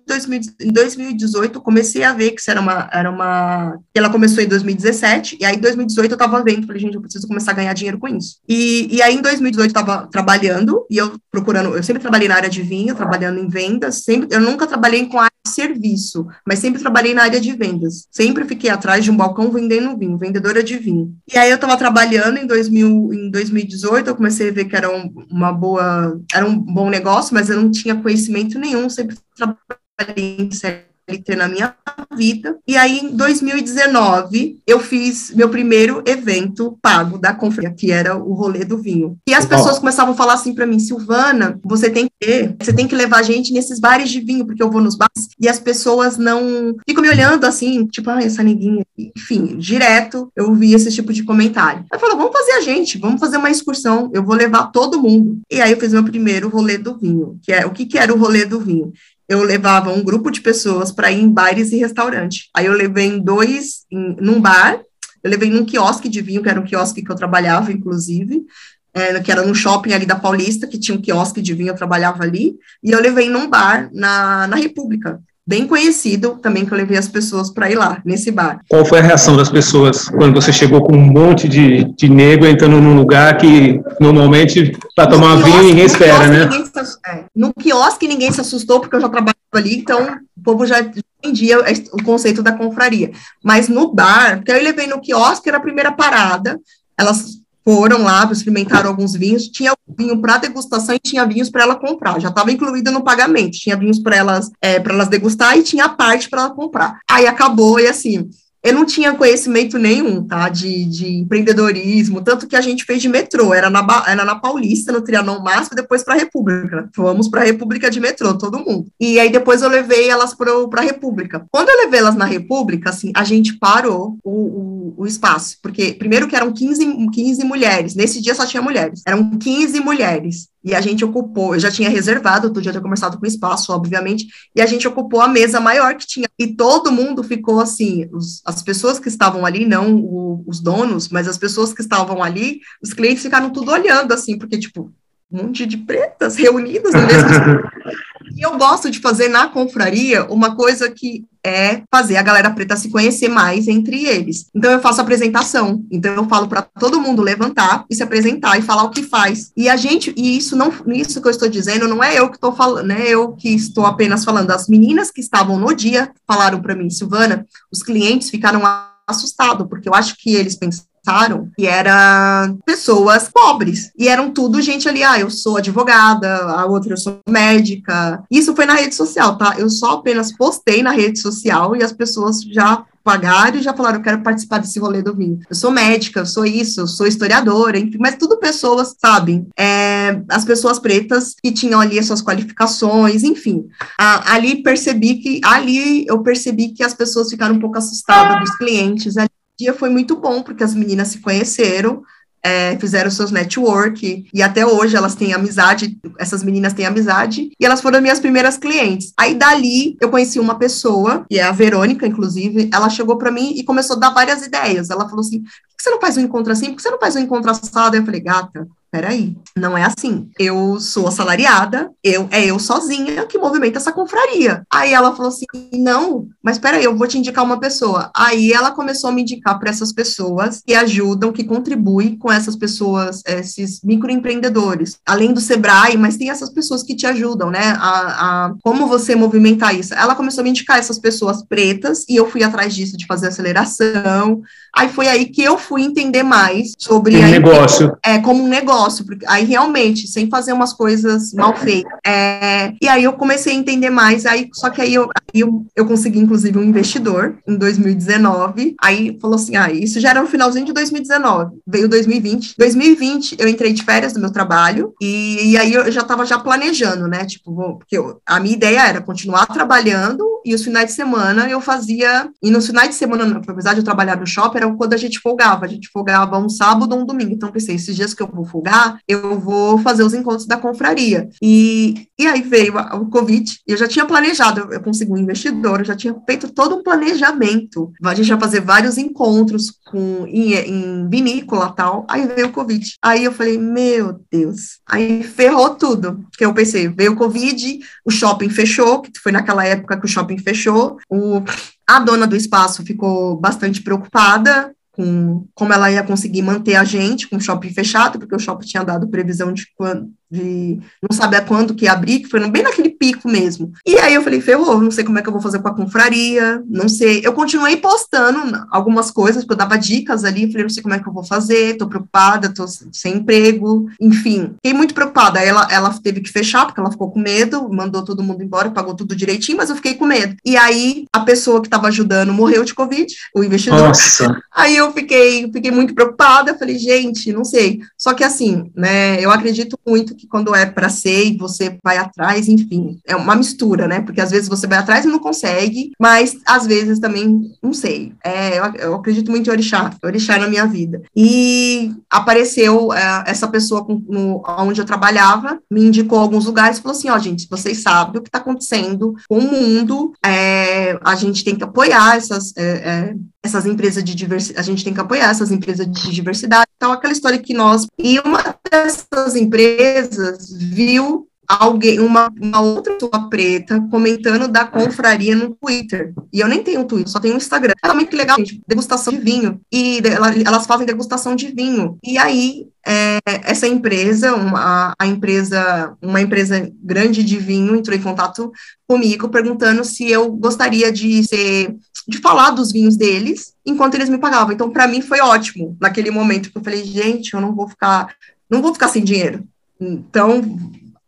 em 2018 eu comecei a ver que isso era uma, era uma. Ela começou em 2017, e aí em 2018 eu tava vendo, falei, gente, eu preciso começar a ganhar dinheiro com isso. E, e aí em 2018 eu tava trabalhando, e eu procurando, eu sempre trabalhei na área de vinho, trabalhando em vendas, sempre, eu nunca trabalhei com área de serviço, mas sempre trabalhei na área de vendas. Sempre fiquei atrás de um balcão vendendo vinho, vendedora de vinho. E aí eu tava trabalhando em, 2000, em 2018, eu comecei a ver que era um, uma boa, era um bom negócio, mas eu não tinha conhecimento nenhum, sempre trabalhei em CLT na minha vida. E aí, em 2019, eu fiz meu primeiro evento pago da conferência, que era o rolê do vinho. E as pessoas começavam a falar assim para mim, Silvana, você tem que ter, você tem que levar a gente nesses bares de vinho, porque eu vou nos bares e as pessoas não ficam me olhando assim, tipo, ah, essa neguinha. Enfim, direto eu vi esse tipo de comentário. Eu falei, vamos fazer a gente, vamos fazer uma excursão, eu vou levar todo mundo. E aí eu fiz meu primeiro rolê do vinho, que é o que, que era o rolê do vinho? Eu levava um grupo de pessoas para ir em bares e restaurante. Aí eu levei em dois, em, num bar, eu levei num quiosque de vinho, que era um quiosque que eu trabalhava, inclusive, é, que era no shopping ali da Paulista, que tinha um quiosque de vinho, eu trabalhava ali, e eu levei num bar na, na República, bem conhecido também que eu levei as pessoas para ir lá, nesse bar. Qual foi a reação das pessoas quando você chegou com um monte de, de negro entrando num lugar que normalmente para tomar vinho ninguém espera, né? Ninguém se, é, no quiosque ninguém se assustou porque eu já trabalhava ali, então o povo já entendia o conceito da confraria. Mas no bar, porque eu levei no quiosque, era a primeira parada, elas foram lá, experimentaram alguns vinhos, tinha vinho para degustação e tinha vinhos para ela comprar, já estava incluído no pagamento, tinha vinhos para elas é, para elas degustar e tinha parte para ela comprar. Aí acabou e assim, eu não tinha conhecimento nenhum, tá, de, de empreendedorismo, tanto que a gente fez de metrô, era na, era na Paulista, no Trianon Máximo, e depois para a República. Fomos para a República de metrô, todo mundo. E aí depois eu levei elas para a República. Quando eu levei elas na República, assim, a gente parou o, o, o, espaço, porque primeiro que eram 15, 15 mulheres, nesse dia só tinha mulheres, eram 15 mulheres e a gente ocupou, eu já tinha reservado, outro dia tinha conversado com o espaço, obviamente, e a gente ocupou a mesa maior que tinha, e todo mundo ficou assim, os, as pessoas que estavam ali, não o, os donos, mas as pessoas que estavam ali, os clientes ficaram tudo olhando assim, porque, tipo, um monte de pretas reunidas no mesmo E eu gosto de fazer na confraria uma coisa que é fazer a galera preta se conhecer mais entre eles. Então eu faço apresentação. Então eu falo para todo mundo levantar e se apresentar e falar o que faz. E a gente, e isso não, isso que eu estou dizendo não é eu que estou falando, né? Eu que estou apenas falando. As meninas que estavam no dia falaram para mim, Silvana, os clientes ficaram assustados porque eu acho que eles pensaram pensaram que eram pessoas pobres. E eram tudo gente ali, ah, eu sou advogada, a outra eu sou médica. Isso foi na rede social, tá? Eu só apenas postei na rede social e as pessoas já pagaram e já falaram, eu quero participar desse rolê do vinho. Eu sou médica, eu sou isso, eu sou historiadora, enfim, mas tudo pessoas, sabem? É, as pessoas pretas que tinham ali as suas qualificações, enfim. ali percebi que, ali eu percebi que as pessoas ficaram um pouco assustadas dos clientes, ali dia foi muito bom, porque as meninas se conheceram, é, fizeram seus network, e até hoje elas têm amizade, essas meninas têm amizade, e elas foram minhas primeiras clientes. Aí dali eu conheci uma pessoa, e é a Verônica, inclusive, ela chegou para mim e começou a dar várias ideias. Ela falou assim: por que você não faz um encontro assim? Por que você não faz um encontro assado? Eu falei, gata, peraí, não é assim. Eu sou assalariada, eu é eu sozinha que movimenta essa confraria. Aí ela falou assim: não, mas peraí, eu vou te indicar uma pessoa. Aí ela começou a me indicar para essas pessoas que ajudam, que contribuem com essas pessoas, esses microempreendedores. Além do Sebrae, mas tem essas pessoas que te ajudam, né? A, a como você movimentar isso. Ela começou a me indicar essas pessoas pretas e eu fui atrás disso, de fazer aceleração. Aí foi aí que eu fui entender mais sobre. Um negócio. É, como um negócio negócio, porque aí realmente, sem fazer umas coisas mal feitas. É, e aí eu comecei a entender mais, aí, só que aí eu, aí eu, eu consegui, inclusive, um investidor em 2019. Aí falou assim: ah, isso já era no finalzinho de 2019, veio 2020. 2020, eu entrei de férias do meu trabalho, e, e aí eu já estava já planejando, né? Tipo, vou, porque eu, a minha ideia era continuar trabalhando e os finais de semana eu fazia. E nos finais de semana, apesar de eu trabalhar no shopping, era quando a gente folgava. A gente folgava um sábado ou um domingo. Então, pensei, esses dias que eu vou folgar, eu vou fazer os encontros da confraria. E, e aí veio o Covid, eu já tinha planejado, eu consegui um investidor, eu já tinha feito todo um planejamento. A gente ia fazer vários encontros com, em, em vinícola tal, aí veio o Covid. Aí eu falei, meu Deus, aí ferrou tudo, porque eu pensei, veio o Covid, o shopping fechou, que foi naquela época que o shopping fechou, o, a dona do espaço ficou bastante preocupada, com como ela ia conseguir manter a gente com o shopping fechado, porque o shopping tinha dado previsão de quando de não saber quando que abrir, que foi bem naquele pico mesmo. E aí eu falei, ferrou, não sei como é que eu vou fazer com a confraria, não sei. Eu continuei postando algumas coisas, porque eu dava dicas ali, falei, não sei como é que eu vou fazer, tô preocupada, tô sem emprego, enfim. Fiquei muito preocupada. Aí ela, ela teve que fechar, porque ela ficou com medo, mandou todo mundo embora, pagou tudo direitinho, mas eu fiquei com medo. E aí a pessoa que estava ajudando morreu de Covid, o investidor. Nossa. Aí eu fiquei, fiquei muito preocupada, falei, gente, não sei. Só que assim, né, eu acredito muito que que quando é para ser e você vai atrás, enfim, é uma mistura, né? Porque às vezes você vai atrás e não consegue, mas às vezes também, não sei. É, eu, eu, acredito muito em orixá, orixá na minha vida. E apareceu é, essa pessoa com, no, onde eu trabalhava, me indicou alguns lugares, falou assim, ó, gente, vocês sabem o que está acontecendo com o mundo, é, a gente tem que apoiar essas, é, é essas empresas de diversidade, a gente tem que apoiar essas empresas de diversidade. Então, aquela história que nós. E uma dessas empresas viu alguém, uma, uma outra pessoa preta comentando da confraria no Twitter. E eu nem tenho Twitter, só tenho Instagram. É realmente legal, gente, degustação de vinho. E elas fazem degustação de vinho. E aí, é, essa empresa, uma, a empresa, uma empresa grande de vinho entrou em contato comigo perguntando se eu gostaria de ser de falar dos vinhos deles enquanto eles me pagavam. Então, para mim foi ótimo naquele momento, porque eu falei, gente, eu não vou ficar, não vou ficar sem dinheiro. Então,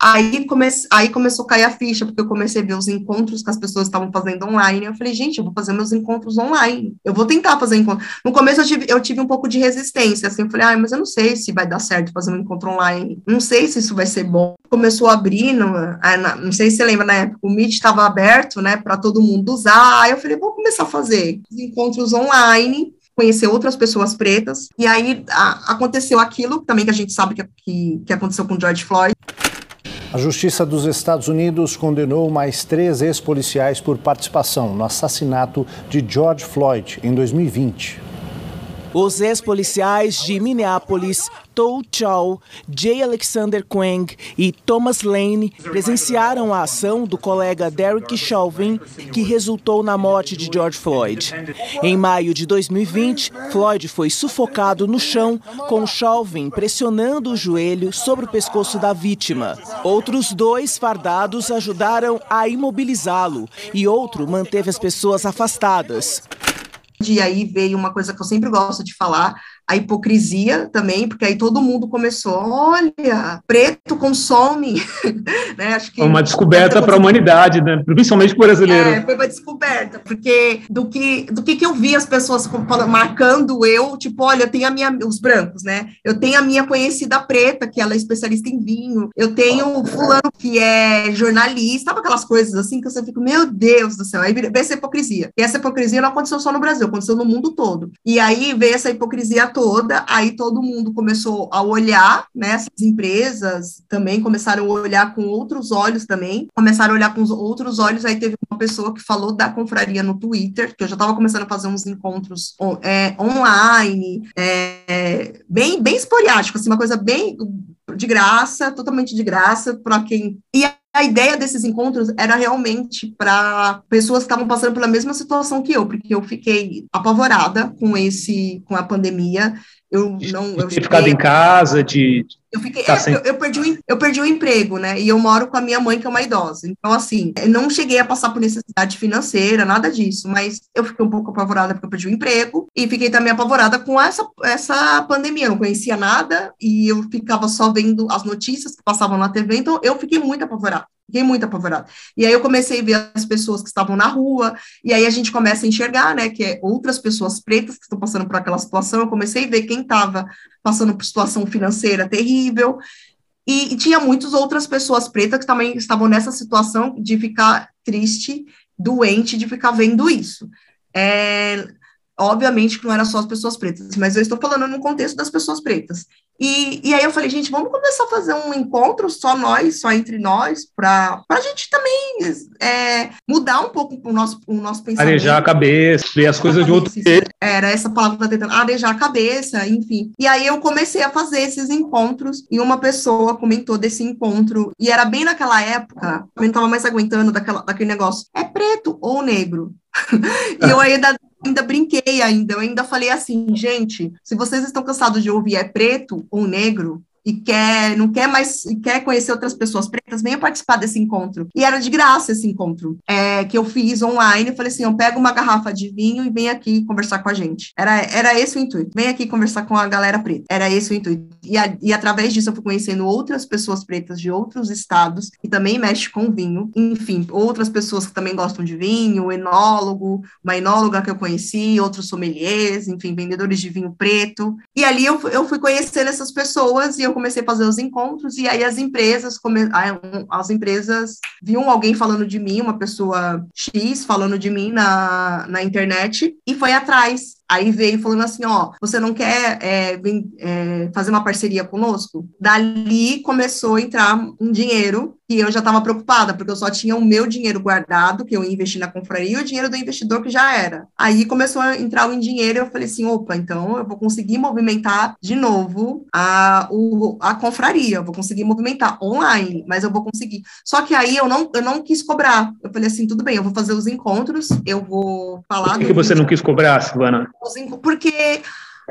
Aí, come, aí começou a cair a ficha, porque eu comecei a ver os encontros que as pessoas estavam fazendo online. Eu falei, gente, eu vou fazer meus encontros online. Eu vou tentar fazer encontro. No começo eu tive, eu tive um pouco de resistência, assim, eu falei, ah, mas eu não sei se vai dar certo fazer um encontro online. Não sei se isso vai ser bom. Começou a abrir, não, não sei se você lembra, na época, o Meet estava aberto, né, para todo mundo usar. Aí eu falei, vou começar a fazer encontros online conhecer outras pessoas pretas, e aí a, aconteceu aquilo também que a gente sabe que, que, que aconteceu com George Floyd. A Justiça dos Estados Unidos condenou mais três ex-policiais por participação no assassinato de George Floyd em 2020. Os ex-policiais de Minneapolis, Tou Chow, J. Alexander Quang e Thomas Lane presenciaram a ação do colega Derek Chauvin, que resultou na morte de George Floyd. Em maio de 2020, Floyd foi sufocado no chão, com Chauvin pressionando o joelho sobre o pescoço da vítima. Outros dois fardados ajudaram a imobilizá-lo e outro manteve as pessoas afastadas. E aí veio uma coisa que eu sempre gosto de falar, a hipocrisia também, porque aí todo mundo começou, olha, preto consome, né? Acho que uma descoberta para a humanidade, né? Principalmente para o brasileiro. É, foi uma descoberta, porque do que do que, que eu vi as pessoas marcando eu, tipo, olha, eu tenho a minha os brancos, né? Eu tenho a minha conhecida preta, que ela é especialista em vinho. Eu tenho fulano que é jornalista, sabe aquelas coisas assim que você fica, meu Deus do céu, aí veio essa hipocrisia. E essa hipocrisia não aconteceu só no Brasil, aconteceu no mundo todo. E aí veio essa hipocrisia toda, aí todo mundo começou a olhar, né, essas empresas também começaram a olhar com outros olhos também, começaram a olhar com outros olhos, aí teve uma pessoa que falou da confraria no Twitter, que eu já estava começando a fazer uns encontros é, online, é, bem, bem esporádico, assim, uma coisa bem de graça, totalmente de graça, para quem... E a ideia desses encontros era realmente para pessoas que estavam passando pela mesma situação que eu, porque eu fiquei apavorada com esse, com a pandemia. Eu não, eu ter ficado em casa, de eu fiquei, tá é, eu, eu, perdi o, eu perdi o emprego, né? E eu moro com a minha mãe, que é uma idosa. Então, assim, não cheguei a passar por necessidade financeira, nada disso, mas eu fiquei um pouco apavorada porque eu perdi o emprego e fiquei também apavorada com essa, essa pandemia. Eu não conhecia nada e eu ficava só vendo as notícias que passavam na TV, então eu fiquei muito apavorada. Fiquei muito apavorada. E aí eu comecei a ver as pessoas que estavam na rua, e aí a gente começa a enxergar, né, que é outras pessoas pretas que estão passando por aquela situação. Eu comecei a ver quem estava passando por situação financeira terrível, e, e tinha muitas outras pessoas pretas que também estavam nessa situação de ficar triste, doente, de ficar vendo isso. É, obviamente que não era só as pessoas pretas, mas eu estou falando no contexto das pessoas pretas. E, e aí eu falei, gente, vamos começar a fazer um encontro só nós, só entre nós, para a gente também é, mudar um pouco o nosso, o nosso pensamento. Arejar a cabeça, ver as coisas de outro jeito. Era essa palavra que eu tentando, arejar a cabeça, enfim. E aí eu comecei a fazer esses encontros, e uma pessoa comentou desse encontro, e era bem naquela época, eu não estava mais aguentando daquela, daquele negócio, é preto ou negro? e eu ainda ainda brinquei ainda, eu ainda falei assim, gente, se vocês estão cansados de ouvir é preto ou negro, e quer, não quer mais, quer conhecer outras pessoas pretas, venha participar desse encontro. E era de graça esse encontro, é, que eu fiz online. Eu falei assim: eu pego uma garrafa de vinho e vem aqui conversar com a gente. Era, era esse o intuito. Vem aqui conversar com a galera preta. Era esse o intuito. E, a, e através disso eu fui conhecendo outras pessoas pretas de outros estados que também mexem com vinho. Enfim, outras pessoas que também gostam de vinho, enólogo, uma enóloga que eu conheci, outros sommeliers, enfim, vendedores de vinho preto. E ali eu, eu fui conhecendo essas pessoas e eu comecei a fazer os encontros e aí as empresas, come... as empresas viam alguém falando de mim, uma pessoa X falando de mim na, na internet e foi atrás. Aí veio falando assim, ó, você não quer é, é, fazer uma parceria conosco? Dali começou a entrar um dinheiro e eu já estava preocupada, porque eu só tinha o meu dinheiro guardado, que eu ia investir na confraria, e o dinheiro do investidor que já era. Aí começou a entrar o dinheiro e eu falei assim, opa, então eu vou conseguir movimentar de novo a, o, a confraria, eu vou conseguir movimentar online, mas eu vou conseguir. Só que aí eu não, eu não quis cobrar. Eu falei assim, tudo bem, eu vou fazer os encontros, eu vou falar... Por que, que você não quis cobrar, Silvana? Porque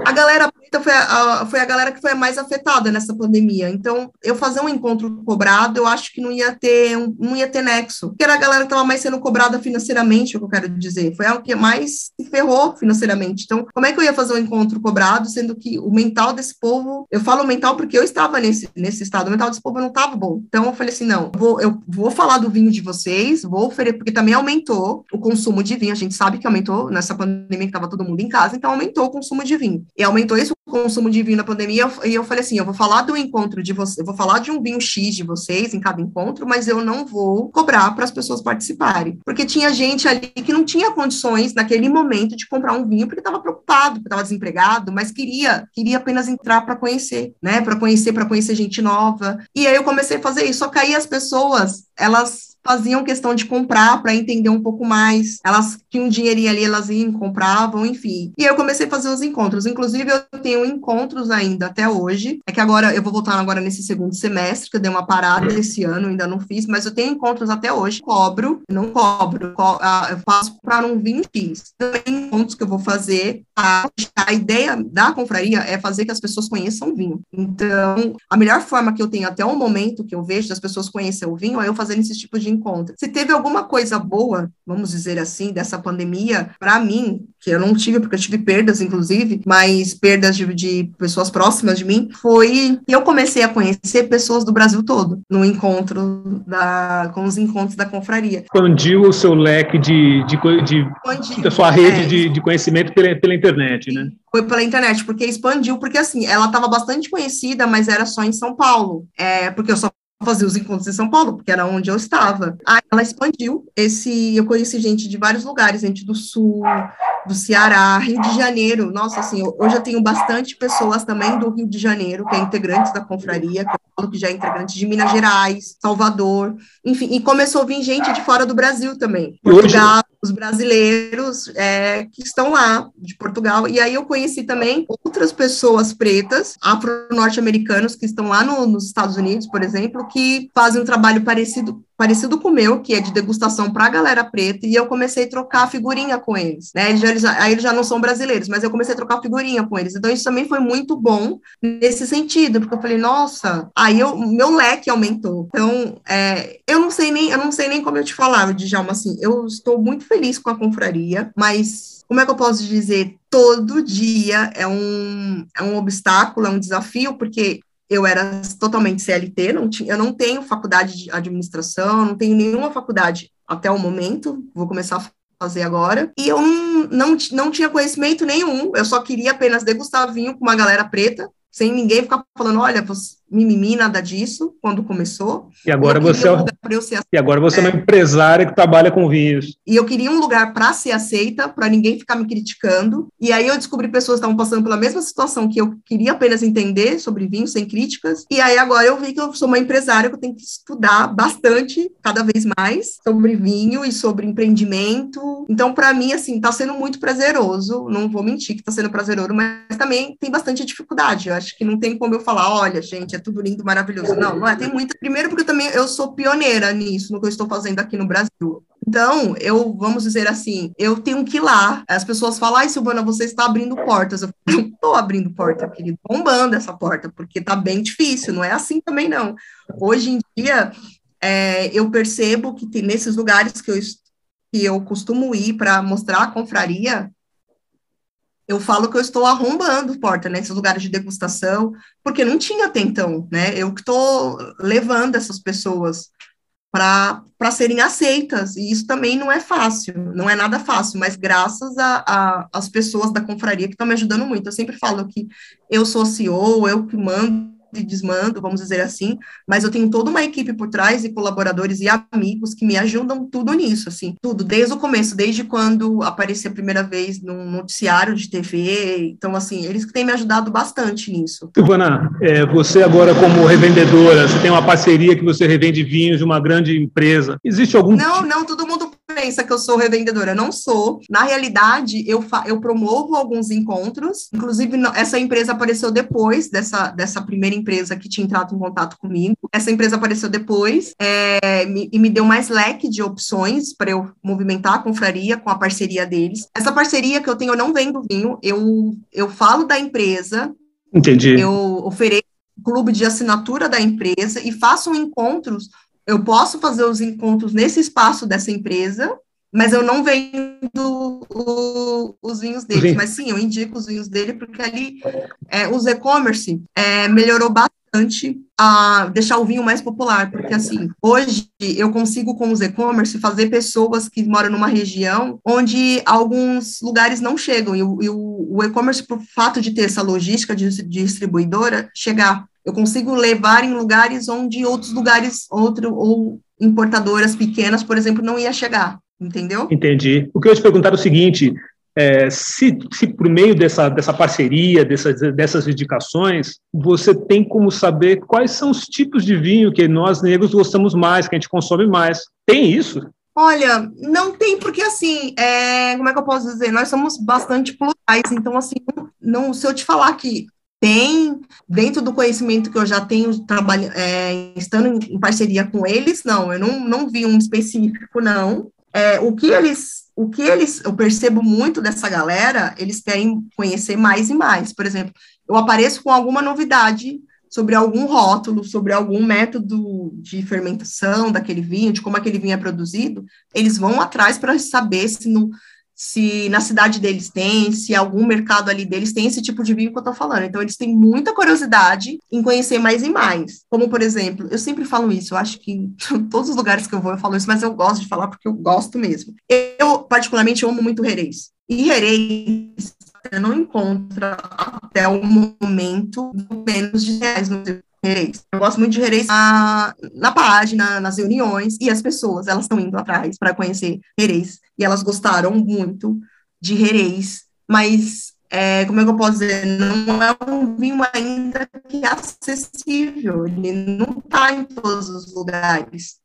a galera preta foi a, foi a galera que foi a mais afetada nessa pandemia. Então, eu fazer um encontro cobrado, eu acho que não ia ter, não ia ter nexo. Porque era a galera que estava mais sendo cobrada financeiramente, é o que eu quero dizer. Foi a que mais se ferrou financeiramente. Então, como é que eu ia fazer um encontro cobrado, sendo que o mental desse povo, eu falo mental porque eu estava nesse, nesse estado, o mental desse povo não estava bom. Então, eu falei assim: não, vou, eu vou falar do vinho de vocês, vou oferecer, porque também aumentou o consumo de vinho. A gente sabe que aumentou nessa pandemia que estava todo mundo em casa, então aumentou o consumo de vinho e aumentou esse consumo de vinho na pandemia, e eu falei assim, eu vou falar do encontro de vocês, eu vou falar de um vinho X de vocês em cada encontro, mas eu não vou cobrar para as pessoas participarem, porque tinha gente ali que não tinha condições naquele momento de comprar um vinho porque estava preocupado, porque estava desempregado, mas queria, queria apenas entrar para conhecer, né, para conhecer, para conhecer gente nova. E aí eu comecei a fazer isso, só que aí as pessoas, elas faziam questão de comprar para entender um pouco mais. Elas tinham um dinheirinho ali, elas iam, compravam, enfim. E eu comecei a fazer os encontros. Inclusive, eu tenho encontros ainda até hoje. É que agora eu vou voltar agora nesse segundo semestre, que eu dei uma parada esse ano, ainda não fiz, mas eu tenho encontros até hoje. Cobro, não cobro, co ah, eu faço para um 20x. Também encontros que eu vou fazer. A, a ideia da confraria é fazer que as pessoas conheçam vinho. Então, a melhor forma que eu tenho até o momento que eu vejo das pessoas conhecer o vinho é eu fazendo esse tipo de encontra. Se teve alguma coisa boa, vamos dizer assim, dessa pandemia, para mim, que eu não tive, porque eu tive perdas, inclusive, mas perdas de, de, pessoas próximas de mim, foi que eu comecei a conhecer pessoas do Brasil todo, no encontro da, com os encontros da confraria. Expandiu o seu leque de, de, de da sua rede é, de, de conhecimento pela, pela internet, né? Foi pela internet, porque expandiu, porque assim, ela estava bastante conhecida, mas era só em São Paulo, é, porque eu só fazer os encontros em São Paulo, porque era onde eu estava. Aí ela expandiu esse, eu conheci gente de vários lugares, gente do sul, do Ceará, Rio de Janeiro. Nossa, assim, hoje eu tenho bastante pessoas também do Rio de Janeiro, que é integrantes da confraria, que eu falo que já é integrante de Minas Gerais, Salvador, enfim, e começou a vir gente de fora do Brasil também. Portugal, os brasileiros é, que estão lá, de Portugal. E aí eu conheci também outras pessoas pretas, afro-norte-americanos, que estão lá no, nos Estados Unidos, por exemplo, que fazem um trabalho parecido parecido com o meu, que é de degustação para a galera preta, e eu comecei a trocar figurinha com eles, né? Eles já, eles, aí eles já não são brasileiros, mas eu comecei a trocar figurinha com eles. Então isso também foi muito bom nesse sentido, porque eu falei, nossa, aí eu, meu leque aumentou. Então, é, eu não sei nem, eu não sei nem como eu te falava, Djalma, assim, eu estou muito feliz com a confraria, mas como é que eu posso dizer? Todo dia é um, é um obstáculo, é um desafio, porque eu era totalmente CLT, não tinha, eu não tenho faculdade de administração, não tenho nenhuma faculdade até o momento, vou começar a fazer agora, e eu não, não, não tinha conhecimento nenhum, eu só queria apenas degustar vinho com uma galera preta, sem ninguém ficar falando, olha, você, mimimi, nada disso, quando começou. E agora você, é, um e agora você é. é uma empresária que trabalha com vinhos. E eu queria um lugar para ser aceita, para ninguém ficar me criticando. E aí eu descobri pessoas que estavam passando pela mesma situação que eu queria apenas entender sobre vinho, sem críticas. E aí agora eu vi que eu sou uma empresária que eu tenho que estudar bastante, cada vez mais, sobre vinho e sobre empreendimento. Então, para mim, assim, está sendo muito prazeroso. Não vou mentir que está sendo prazeroso, mas também tem bastante dificuldade. Eu acho que não tem como eu falar, olha, gente, é tudo lindo, maravilhoso. Não, não é. Tem muita. Primeiro, porque eu também eu sou pioneira nisso, no que eu estou fazendo aqui no Brasil. Então, eu, vamos dizer assim, eu tenho que ir lá. As pessoas falam, ai, Silvana, você está abrindo portas. Eu não estou abrindo porta, querido, bombando essa porta, porque tá bem difícil, não é assim também, não. Hoje em dia, é, eu percebo que tem, nesses lugares que eu, que eu costumo ir para mostrar a confraria, eu falo que eu estou arrombando porta nesses né, lugares de degustação, porque não tinha até então, né? Eu que estou levando essas pessoas para serem aceitas, e isso também não é fácil, não é nada fácil, mas graças às pessoas da confraria que estão me ajudando muito. Eu sempre falo que eu sou CEO, eu que mando de desmando, vamos dizer assim, mas eu tenho toda uma equipe por trás e colaboradores e amigos que me ajudam tudo nisso, assim, tudo, desde o começo, desde quando apareci a primeira vez num noticiário de TV, então, assim, eles que têm me ajudado bastante nisso. Silvana, é, você agora como revendedora, você tem uma parceria que você revende vinhos de uma grande empresa, existe algum... Não, não, todo mundo pensa que eu sou revendedora, eu não sou. Na realidade, eu, eu promovo alguns encontros, inclusive essa empresa apareceu depois dessa, dessa primeira empresa que tinha entrado em contato comigo. Essa empresa apareceu depois é, me, e me deu mais leque de opções para eu movimentar a confraria com a parceria deles. Essa parceria que eu tenho, eu não vendo vinho, eu, eu falo da empresa, Entendi. eu ofereço clube de assinatura da empresa e faço encontros eu posso fazer os encontros nesse espaço dessa empresa, mas eu não vendo o, os vinhos deles. Sim. Mas sim, eu indico os vinhos dele, porque ali é, os e-commerce é, melhorou bastante a deixar o vinho mais popular, porque assim, hoje eu consigo com os e-commerce fazer pessoas que moram numa região onde alguns lugares não chegam, e o, o, o e-commerce, por fato de ter essa logística de, de distribuidora, chegar eu consigo levar em lugares onde outros lugares, outro, ou importadoras pequenas, por exemplo, não ia chegar, entendeu? Entendi. O que eu ia te perguntar é o seguinte, é, se, se por meio dessa, dessa parceria, dessas, dessas indicações, você tem como saber quais são os tipos de vinho que nós negros gostamos mais, que a gente consome mais. Tem isso? Olha, não tem, porque assim, é, como é que eu posso dizer? Nós somos bastante plurais, então assim, não, se eu te falar que tem, dentro do conhecimento que eu já tenho, trabalho, é, estando em, em, parceria com eles, não, eu não, não vi um específico, não. É, o que eles, o que eles, eu percebo muito dessa galera, eles querem conhecer mais e mais. Por exemplo, eu apareço com alguma novidade sobre algum rótulo, sobre algum método de fermentação daquele vinho, de como aquele vinho é produzido, eles vão atrás para saber se no, se na cidade deles tem, se algum mercado ali deles tem esse tipo de vinho que eu tô falando. Então, eles têm muita curiosidade em conhecer mais e mais. Como, por exemplo, eu sempre falo isso, eu acho que em todos os lugares que eu vou eu falo isso, mas eu gosto de falar porque eu gosto mesmo. Eu, particularmente, amo muito Jerez. E Jerez, você não encontra até o momento menos de reais no Reis. Eu gosto muito de Reis na, na página, nas reuniões, e as pessoas, elas estão indo atrás para conhecer Reis, e elas gostaram muito de Rereis, mas é, como é que eu posso dizer? Não é um vinho ainda que é acessível, ele não está em todos os lugares,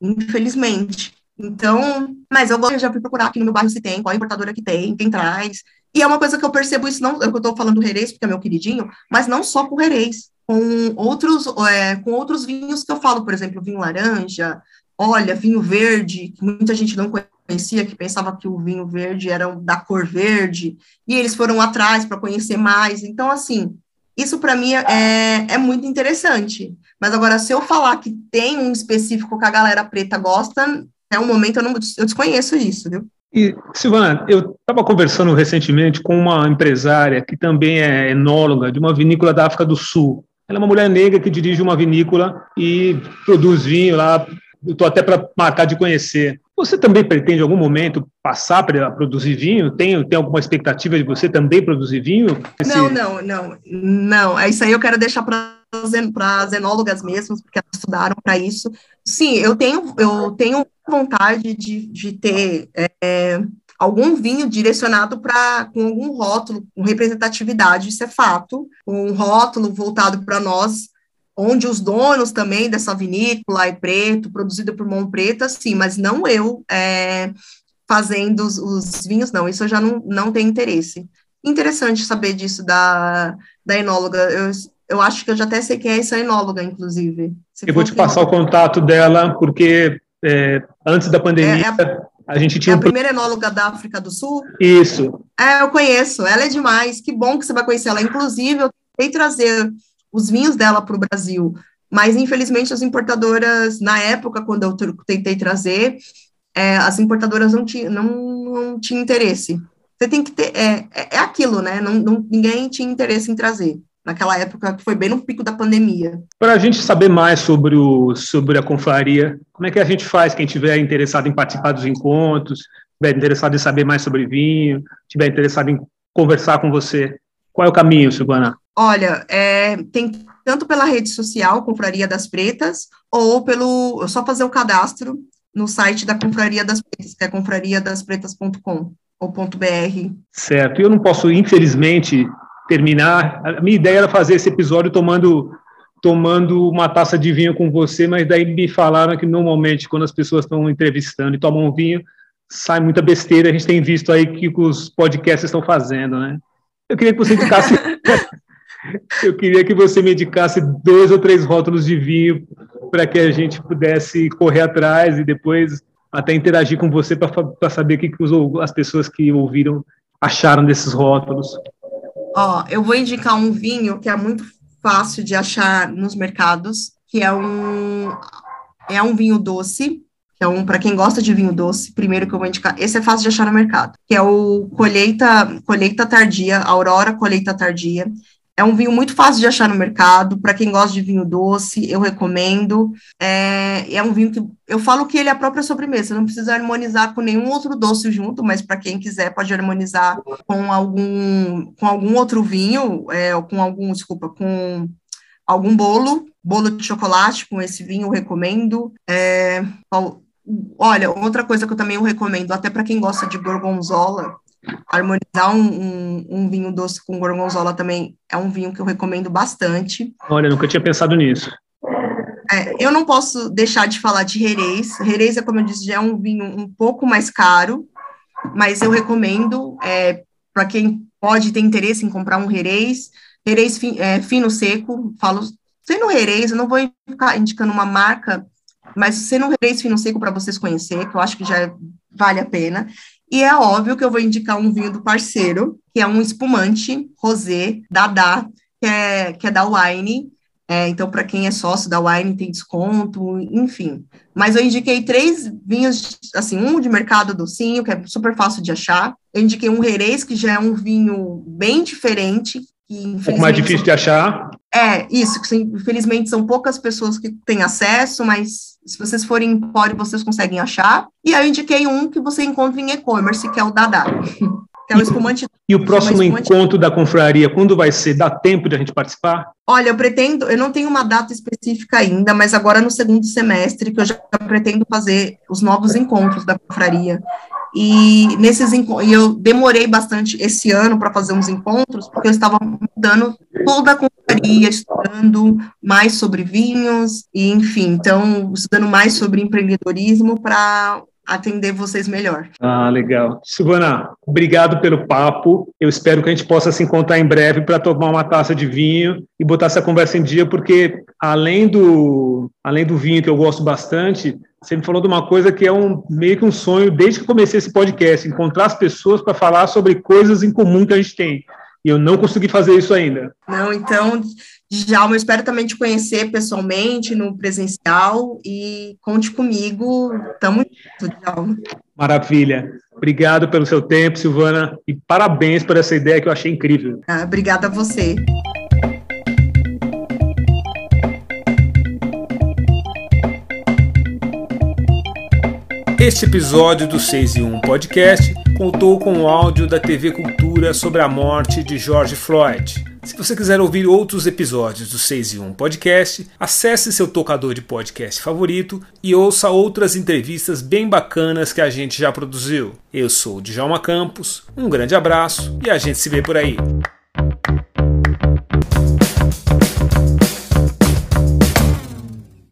infelizmente. Então, mas eu, eu já fui procurar aqui no meu bairro se tem, qual importadora que tem, quem traz. E é uma coisa que eu percebo isso, não, eu estou falando do Rereis, porque é meu queridinho, mas não só com o Rereis, com outros, é, com outros vinhos que eu falo, por exemplo, vinho laranja, olha, vinho verde, que muita gente não conhecia, que pensava que o vinho verde era da cor verde, e eles foram atrás para conhecer mais. Então, assim, isso para mim é, é muito interessante. Mas agora, se eu falar que tem um específico que a galera preta gosta, até o momento eu, não, eu desconheço isso, viu? E, Silvana, eu estava conversando recentemente com uma empresária que também é enóloga de uma vinícola da África do Sul. Ela é uma mulher negra que dirige uma vinícola e produz vinho lá estou até para marcar de conhecer. Você também pretende, em algum momento, passar para produzir vinho? Tem, tem alguma expectativa de você também produzir vinho? Esse... Não, não, não. Não, é isso aí eu quero deixar para as enólogas mesmas, porque elas estudaram para isso. Sim, eu tenho, eu tenho vontade de, de ter é, algum vinho direcionado para com algum rótulo, com representatividade, isso é fato, um rótulo voltado para nós onde os donos também dessa vinícola é preto, produzida por mão preta, sim, mas não eu é, fazendo os, os, vinhos, não, isso eu já não, não tenho interesse. Interessante saber disso da, da enóloga, eu, eu acho que eu já até sei quem é essa enóloga, inclusive. eu vou te passar o contato dela, porque é, antes da pandemia... É, é a, a gente tinha. É a primeira enóloga da África do Sul? Isso. É, eu conheço. Ela é demais. Que bom que você vai conhecer ela. Inclusive, eu tentei trazer os vinhos dela para o Brasil. Mas, infelizmente, as importadoras, na época, quando eu tentei trazer, é, as importadoras não, tinham não, não tinham interesse. Você tem que ter. É, é, é aquilo, né? Não, não, ninguém tinha interesse em trazer. Naquela época, que foi bem no pico da pandemia. Para a gente saber mais sobre, o, sobre a confraria, como é que a gente faz? Quem tiver interessado em participar dos encontros, tiver interessado em saber mais sobre vinho, tiver interessado em conversar com você, qual é o caminho, Silvana? Olha, é, tem tanto pela rede social, Confraria das Pretas, ou pelo só fazer o cadastro no site da Confraria das Pretas, que é confrariadaspretas.com ou .br. Certo. Eu não posso, infelizmente, terminar. A minha ideia era fazer esse episódio tomando tomando uma taça de vinho com você, mas daí me falaram que normalmente quando as pessoas estão entrevistando e tomam vinho, sai muita besteira. A gente tem visto aí que os podcasts estão fazendo, né? Eu queria que você indicasse Eu queria que você me indicasse dois ou três rótulos de vinho para que a gente pudesse correr atrás e depois até interagir com você para saber o que, que os, as pessoas que ouviram acharam desses rótulos. Ó, eu vou indicar um vinho que é muito fácil de achar nos mercados, que é um é um vinho doce, que é um para quem gosta de vinho doce, primeiro que eu vou indicar. Esse é fácil de achar no mercado, que é o colheita colheita tardia, Aurora colheita tardia. É um vinho muito fácil de achar no mercado. Para quem gosta de vinho doce, eu recomendo. É, é, um vinho que eu falo que ele é a própria sobremesa. Não precisa harmonizar com nenhum outro doce junto, mas para quem quiser pode harmonizar com algum com algum outro vinho, é, ou com algum, desculpa, com algum bolo, bolo de chocolate com esse vinho eu recomendo. É, olha, outra coisa que eu também recomendo, até para quem gosta de gorgonzola, harmonizar um, um, um, vinho doce com gorgonzola também é um vinho que eu recomendo bastante. Olha, nunca tinha pensado nisso. É, eu não posso deixar de falar de Jerez. Jerez, é, como eu disse, já é um vinho um pouco mais caro, mas eu recomendo é, para quem pode ter interesse em comprar um Jerez. Jerez fi, é, fino seco, falo sendo Jerez, eu não vou ficar indicando uma marca, mas sendo um Jerez fino seco para vocês conhecer, que eu acho que já vale a pena. E é óbvio que eu vou indicar um vinho do parceiro, que é um espumante rosé Dadá, que é, que é da Wine. É, então, para quem é sócio da Wine, tem desconto, enfim. Mas eu indiquei três vinhos, assim, um de mercado docinho, que é super fácil de achar. Eu indiquei um Jerez, que já é um vinho bem diferente, que um pouco mais difícil de achar. É, isso, que infelizmente são poucas pessoas que têm acesso, mas se vocês forem em Empório, vocês conseguem achar. E aí eu indiquei um que você encontra em e-commerce, que é o Dada. Que é o espumante. E o próximo espumante... encontro da confraria, quando vai ser? Dá tempo de a gente participar? Olha, eu pretendo, eu não tenho uma data específica ainda, mas agora no segundo semestre, que eu já pretendo fazer os novos encontros da confraria. E nesses eu demorei bastante esse ano para fazer uns encontros, porque eu estava mudando toda a confraria, estudando mais sobre vinhos, e enfim, então estudando mais sobre empreendedorismo para atender vocês melhor. Ah, legal. Silvana, obrigado pelo papo. Eu espero que a gente possa se encontrar em breve para tomar uma taça de vinho e botar essa conversa em dia, porque além do, além do vinho que eu gosto bastante, você me falou de uma coisa que é um meio que um sonho desde que comecei esse podcast, encontrar as pessoas para falar sobre coisas em comum que a gente tem. E eu não consegui fazer isso ainda. Não, então Djalma, eu espero também te conhecer pessoalmente, no presencial, e conte comigo, tamo junto, Djalma. Maravilha. Obrigado pelo seu tempo, Silvana, e parabéns por essa ideia que eu achei incrível. Ah, obrigada a você. Este episódio do 6 e 1 Podcast contou com o áudio da TV Cultura sobre a morte de George Floyd. Se você quiser ouvir outros episódios do 6 e 1 Podcast, acesse seu tocador de podcast favorito e ouça outras entrevistas bem bacanas que a gente já produziu. Eu sou o Djalma Campos, um grande abraço e a gente se vê por aí.